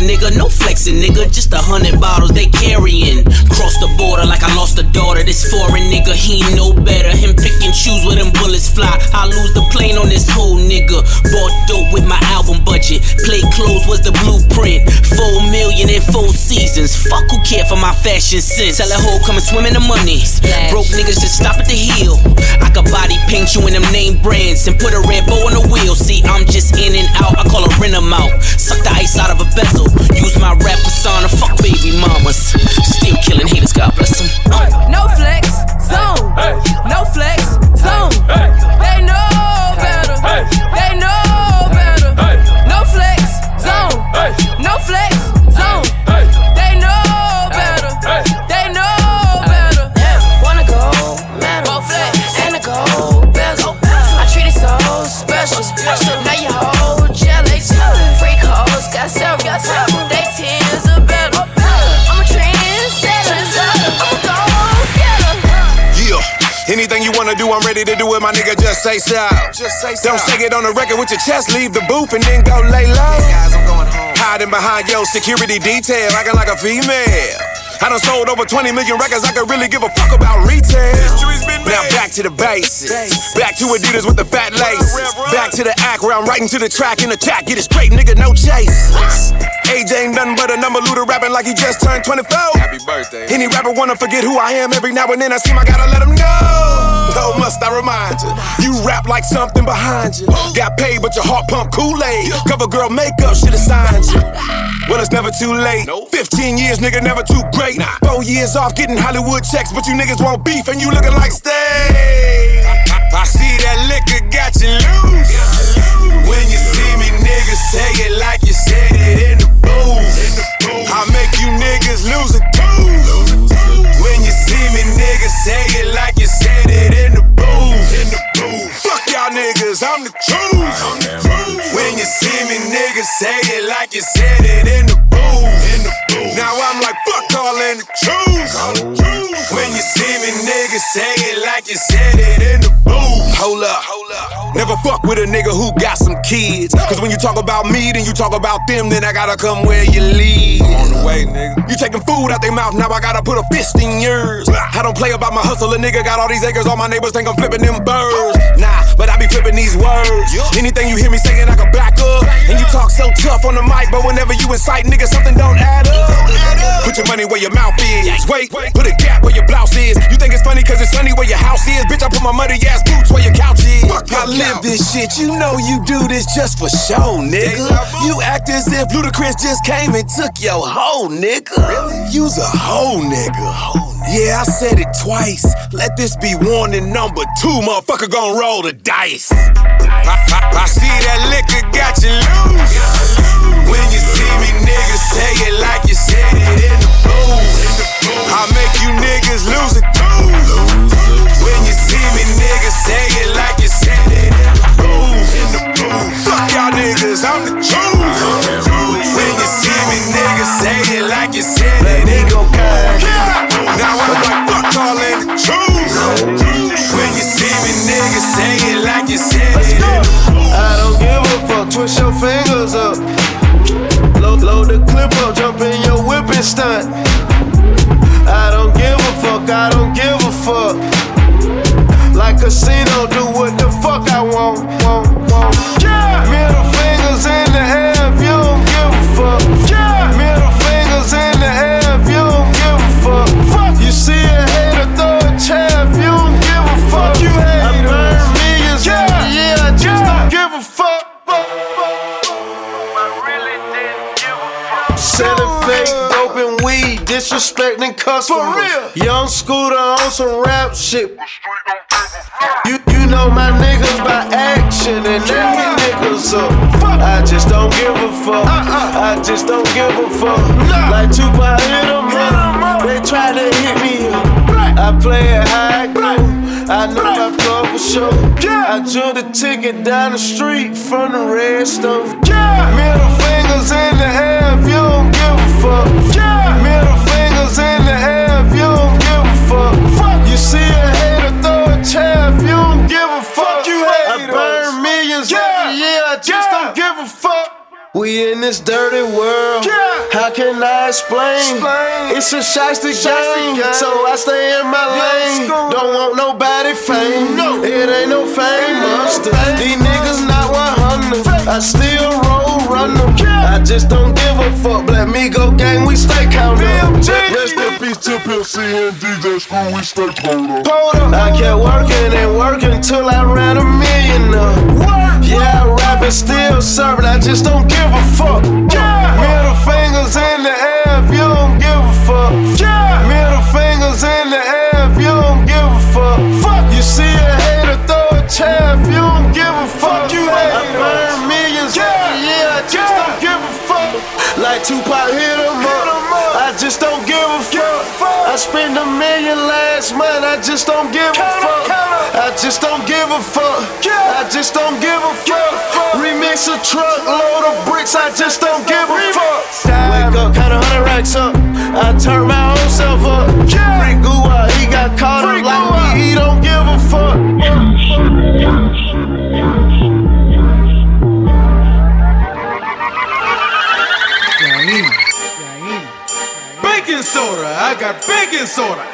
Nigga. No flexing, nigga. Just a hundred bottles they carrying. Cross the border like I lost a daughter. This foreign nigga, he ain't no better. Him pick and choose where them bullets fly. I lose the plane on this whole nigga. Bought dope with my album budget. Four seasons. Fuck who care for my fashion sense. Tell a hoe come and swim in the money. Broke niggas just stop at the heel. I could body paint you in them name brands and put a red bow on the wheel. See, I'm just in and out. I call a rent 'em out. Suck the ice out of a bezel. Use my rap persona. Fuck baby mamas. Still killing haters. God bless them. Ready to do it, my nigga. Just say so. Just say so. Don't say it on the record with your chest. Leave the booth and then go lay low. Hiding behind your security detail, acting like a female. I done sold over 20 million records. I could really give a fuck about retail. Now back to the basics. Back to Adidas with the fat laces. Back to the act where I'm writing to the track in the track. Get it straight, nigga, no chase. AJ ain't nothing but a number looter rapping like he just turned 24. Happy birthday. Any rapper wanna forget who I am every now and then. I seem I gotta let him know. Must I remind you? You rap like something behind you. Got paid, but your heart pump Kool-Aid. Cover girl makeup should have signed you. Well, it's never too late. 15 years, nigga, never too great. Four years off getting Hollywood checks, but you niggas want beef and you looking like stay. I see that liquor got you loose. When you see me, niggas say say it like you said it in the booth. Now I'm like, fuck all in the truth. When you see me, nigga, say it like you said it in the booth. Hold up, hold up. Never fuck with a nigga who got some kids. Cause when you talk about me, then you talk about them, then I gotta come where you live. On the way, nigga. You taking food out their mouth, now I gotta put a fist in yours. I don't play about my hustle, a nigga got all these acres, all my neighbors think I'm flipping them birds. Nah, be flipping these words. Anything you hear me saying, I can back up. And you talk so tough on the mic, but whenever you incite, nigga, something don't add up. Put your money where your mouth is. Wait, put a gap where your blouse is. You think it's funny cause it's sunny where your house is. Bitch, I put my muddy ass boots where your couch is. I live this shit, you know you do this just for show, nigga. You act as if Ludacris just came and took your hoe, nigga. You's a hoe, nigga. Yeah, I said it twice. Let this be warning number two, motherfucker gon' roll the dice. I, I- I see that liquor got you loose. When you see me, niggas say it like you said it in the booth. I make you niggas lose a tooth. When you see me, niggas say it like you said it in the booth. Fuck y'all niggas, I'm the twist your fingers up. Load, load the clip up, jump in your whip and stunt. I don't give a fuck, I don't give a fuck. Like casino, do what the fuck I want, want, want. Yeah. Middle fingers in the air if you don't give a fuck. Disrespecting customers. For real. Young scooter on some rap shit. You you know my niggas by action and they hit niggas up. I just don't give a fuck. I just don't give a fuck. Uh-uh. Like Tupac hit 'em up. They try to hit me up. I play it high I know my club for sure. I drew the ticket down the street from the red stove. Middle fingers in the air if you don't give a fuck. Yeah. Middle fingers in the air if you don't give a fuck. We in this dirty world. How can I explain? It's a shiesty game, so I stay in my lane. Don't want nobody fame. It ain't no fame monster. These niggas not 100. I still roll, run them. I just don't give a fuck. Let me go gang, we stay counting. Rest in peace to Pimp C and DJ Screw, we stay pulled up. I kept working and working till I ran a million up. Yeah, I rap and still serving, I just don't give a fuck. Yeah. Middle fingers in the air if you don't give a fuck. Yeah. Middle fingers in the air if you don't give a fuck. Fuck, you see a hater throw a chair if you don't give a fuck. You I burn millions every year, I just don't give a fuck. Like Tupac hit 'em up, I just don't give a fuck. I spent a million last month, I just don't give a fuck. I just don't give a fuck. I just don't give a fuck. Remix a truck load of bricks, I just don't give a fuck. Wake up, count a hundred racks up. I turn my own self up. Free Gua, he got caught up like me, he don't give a fuck. Baking soda, I got baking soda.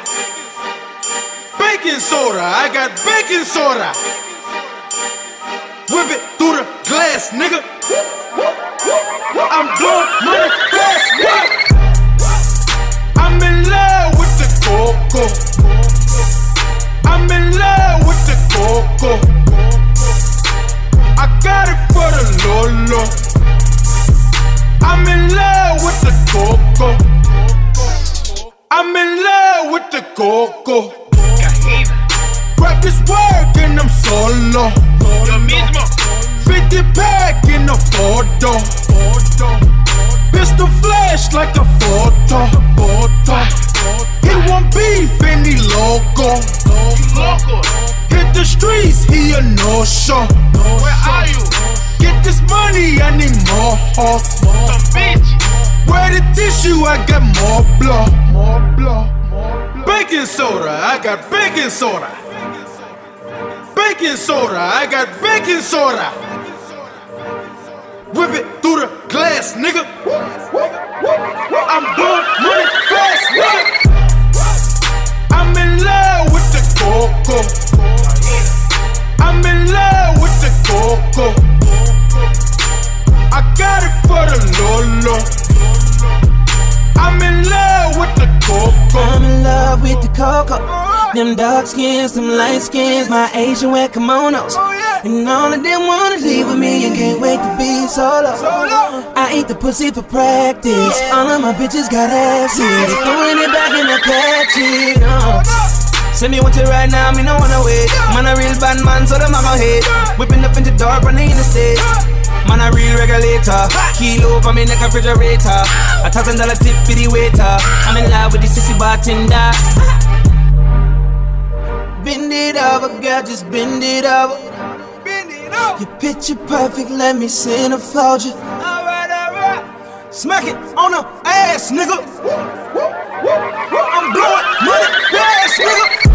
Baking soda, I got baking soda. Whip it through the glass, nigga. I'm blowing money fast, nigga. I'm in love with the coco. I'm in love with the coco. I got it for the Lolo. I'm in love with the coco. I'm in love with the coco. Grab this work and I'm solo. 50 pack in a photo. Pistol flash like a photo. He want beef and he loco. Hit the streets, he a no show. Where are you? Get this money, I need more. Some bitch. Where the tissue, I got more blood. More blood. Baking soda, I got baking soda. Baking soda, I got baking soda. Whip it through the glass, nigga. I'm blowing money fast, nigga. I'm in love with the coco. I'm in love with the coco. I got it for the Lolo. I'm in love with the coco. I'm in love with the coco. Them dark skins, them light skins, my Asian wear kimonos. And all of them wanna leave with me and can't wait to be solo. I eat the pussy for practice. All of my bitches got acid. They throwing it back in the catch it. Uh. Send me want it right now, me no wanna wait. Man a real bad man, so them mama hate. Whipping up in the door, running in the state. Man a real regulator. Kilo for me a refrigerator. A thousand dollar tip for the waiter. I'm in love with the sissy bartender. Bend it over, girl, just bend it over. Bend it over. Your picture perfect, let me centerfold you. Alright, alright. Smack it on the ass, nigga. I'm blowing money fast, nigga.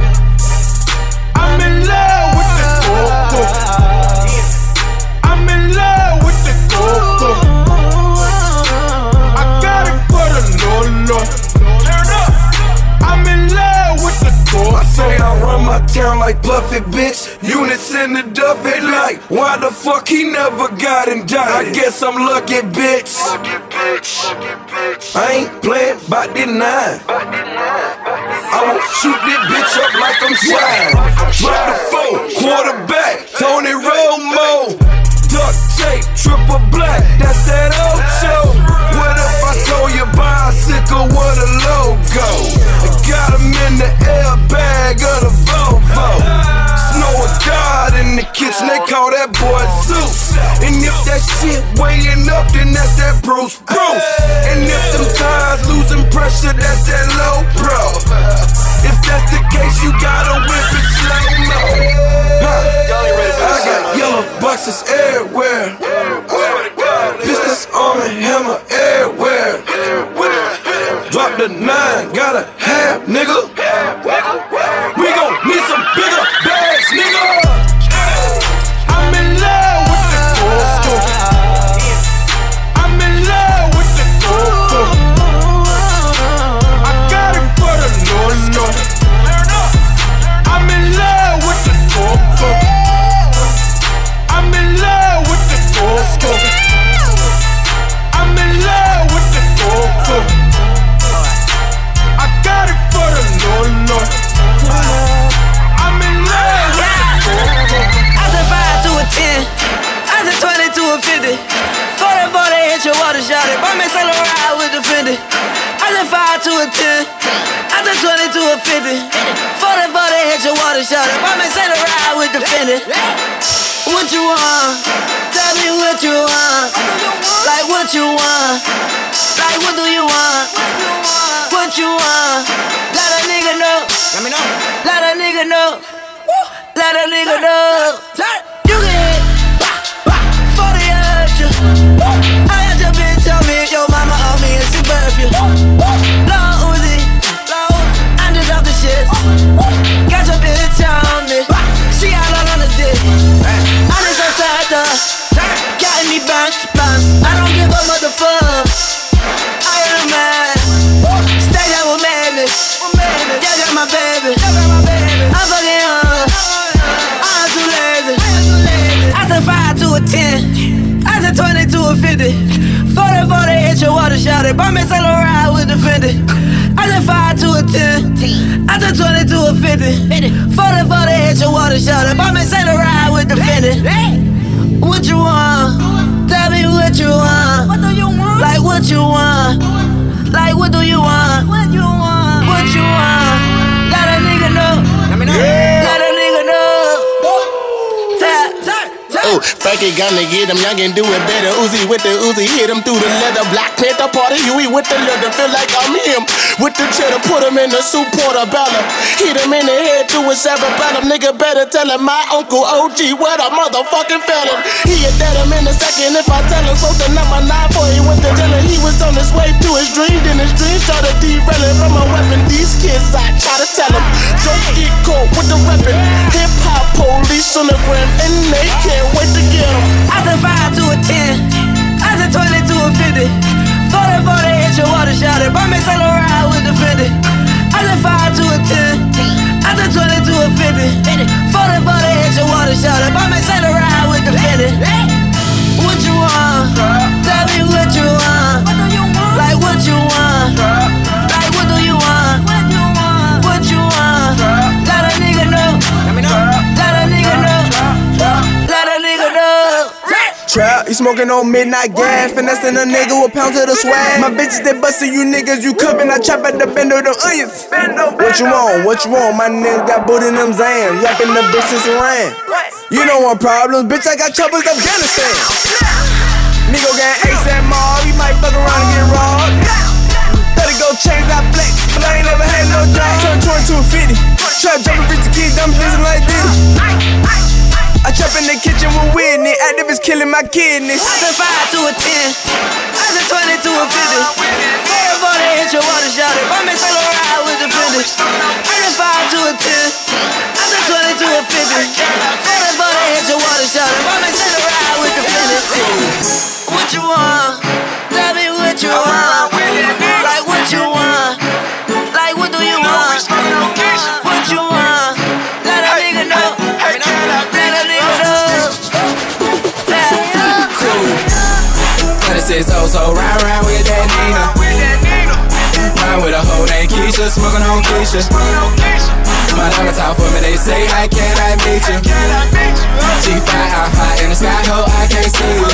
I say I run my town like Buffett, bitch. Units in the Duffy like, why the fuck he never got indicted? I guess I'm lucky, bitch. I ain't playing by the nine. I won't shoot this bitch up like I'm shine. Drop the four, quarterback, Tony Romo. Duct tape, triple black, that's that old show. What if I told you bicycle with a logo? I got him in the airbag of the Volvo. Snow a god in the kitchen, they call that boy Zeus. And if that shit weighing up, then that's that Bruce Bruce. And if them tires losing pressure, that's that low pro. If that's the case, you gotta whip it slow mo. I got yellow boxes everywhere. Business on me, hammer everywhere. Drop the nine, got a half, nigga. We gon' need some bigger bags, nigga. Hit your water shot it. Buy me Saint Laurent with the Fendi. What you want? Tell me what you want. Like what you want. Like what do you want? What you want? Let a nigga know. Let me know. Let a nigga know. Let a nigga know. You can hit. For the urge. I had your bitch on me. Your mama on me and she birth you. 10. I said 20 to a 50. 40 40 hit your water shot it. Me Saint Laurent with the Fendi. I said 5 to a 10. I said 20 to a 50. 40 40 hit your water shot it. Me Saint Laurent with the Fendi. What you want? Tell me what you want. What do you want? Like what you want? Like what do you want? What you want? What you want? Oh, Frankie gonna get him, young and do it better. Uzi with the Uzi, hit him through the leather. Black Panther party, Huey with the leather. Feel like I'm him. With the cheddar, put him in the soup portobello. Hit him in the head to a cerebellum. Nigga better tell him my uncle OG, what a motherfucking felon. He a dead him in a second if I tell him. So the number nine for he went to jail he was on his way to his dream. Then his dream started derailing from a weapon. These kids, I try to tell them, don't get caught with the weapon. Hip hop police on the gram and they can't wait to get him. I said 5 to a 10. I said 20 to a 50. 40 40 hit your water shot it. Buy me Saint Laurent with the Fendi. I said 5 to a 10. I said 20 to a 50. 40 40 hit your water shot it. Buy me Saint Laurent with the Fendi. What you want? Tell me what you want. Like what you want? Smoking on midnight gas, finessing a nigga with pounds of the swag. My bitches they bustin' you niggas, you cupping, I chop at the bend of them onions. What you want? What you want? My nigga got booty in them Zans, rapping the bitches around. You don't want problems, bitch. I got troubles Afghanistan. Nigga gang ASAP mob, you might fuck around and get robbed. 30 go change that flex, but I ain't never had no job. Turn 20 to a 50. Trap jumping, bitch, the kids, I'm dancing like this. I trap in the kitchen with Whitney, activists killing my kidneys. I said 5 to a 10. I said 20 to a 50. 40 40 hit your water shot it. Buy me Saint Laurent with the Fendi. I said 5 to a 10. I said 20 to a 50. 40 40 hit your water shot it. Buy me Saint Laurent with the Fendi. What you want? Tell me what you want. It says oh so round round with that Nina. Ride with a hoe named Keisha, smoking on Keisha. My diamonds out for me, they say how can I meet you? G5 out high in the sky, ho, oh, I can't see you.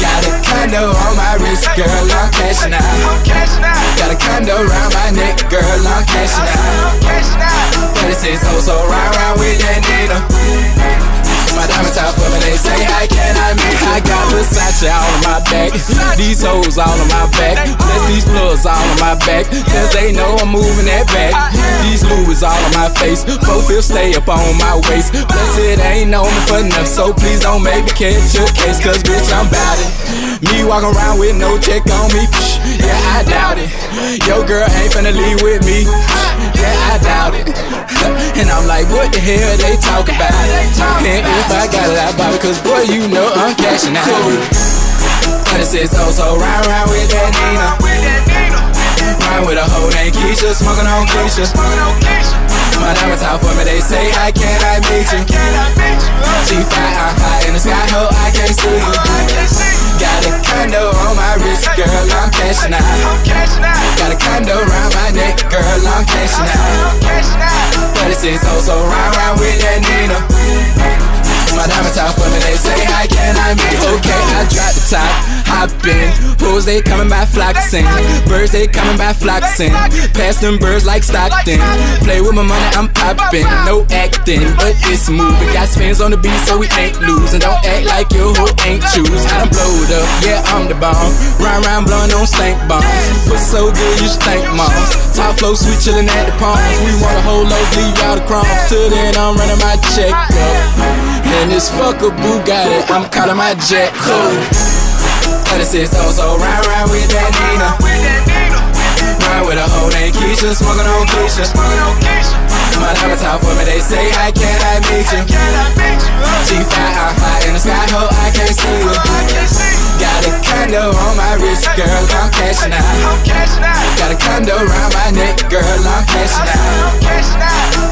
Got a condo on my wrist, girl, I'm cashing out. Got a condo around my neck, girl, I'm cashing out. But it says oh so round round with that Nina. My diamonds out for me, they say, how can I you? I got Versace all on my back, these hoes all on my back, plus these plugs all on my back, cause they know I'm moving that back. These Louis all on my face, four fifths stay up on my waist, plus it ain't me for enough, so please don't make me catch a case, cause bitch, I'm bout it. Me walking around with no check on me, yeah, I doubt it. Yo, girl ain't finna leave with me, yeah, I doubt it. And I'm like, what the hell they talk about? And if I got it, I buy it, cause boy, you know I'm cashing out. It says oh so round round with that Nina. Ride with a hoe named Keisha, smoking on Keisha. My diamonds out for me, they say, I meet you? G5 out high in the sky, ho, I can't see you. Got a condo on my wrist, girl, I'm cashing out. Got a condo around my neck, girl, I'm cashing out. But it says oh so round round with that Nina. My diamonds out for me, they say, How can I you? Okay, I drop the top, hop in. They coming by flocking. Birds, they coming by flocking. Pass them birds like Stockton. Play with my money, I'm popping. No acting, but it's moving. Got spins on the beat, so we ain't losing. Don't act like your hoe ain't choose. I done blowed up, yeah, I'm the bomb. Rhyme, rhyme, blowing on stank bombs. Put so good, you stank moms. Top flow, sweet chillin' at the palms. We want a whole loaf, leave y'all the crumbs. Till then, I'm running my check up. And this fucker Bugatti, I'm calling my jet code. 36 also ride, ride with that Nina. Ride with a hoe named Keisha, smoking on Keisha. My diamonds out for me, they say, How can I meet you? G5, I'm high in the sky, ho, I can't see you. Got a condo on my wrist, girl, I'm cashing out. Got a condo around my neck, girl, I'm cashing out.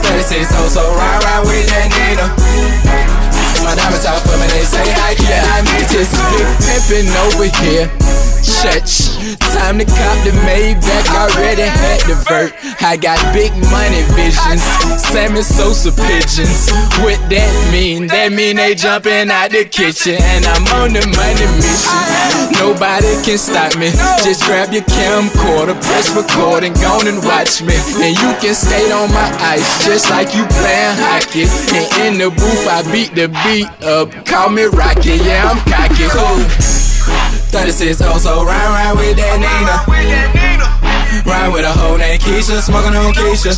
36 also ride, ride with that Nina. My diamonds out for me, they say, How can I meet you? Big pimpin' over here. Church. Time to cop the Maybach, already had the vert. I got big money visions, Sammy Sosa pigeons. What that mean? That mean they jumping out the kitchen, and I'm on the money mission. Nobody can stop me. Just grab your camcorder, press record, and go on and watch me. And you can skate on my ice, just like you playing hockey. And in the booth, I beat the beat up. Call me Rocky, yeah, I'm cocky. Cool. 36 so ride, ride with that Nina. Ride with a hoe named Keisha, smoking on Keisha.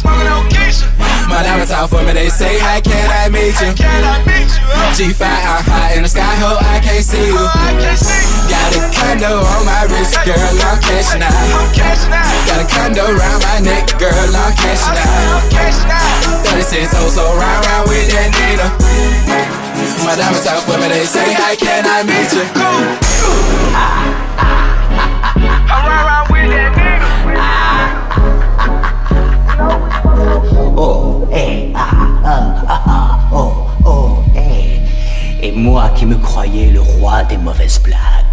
My diamonds out for me, they say, How can I meet you? G5, I'm high in the sky, ho, oh, I can't see you. Got a condo on my wrist, girl, I'm cashing out. Got a condo around my neck, girl, I'm cashing out. 36 so ride, ride with that Nina. My diamonds out for me, they say, How can I meet you? Oh, eh, ah, ah, ah, ah, oh, oh, eh. Et moi qui me croyais le roi des mauvaises blagues.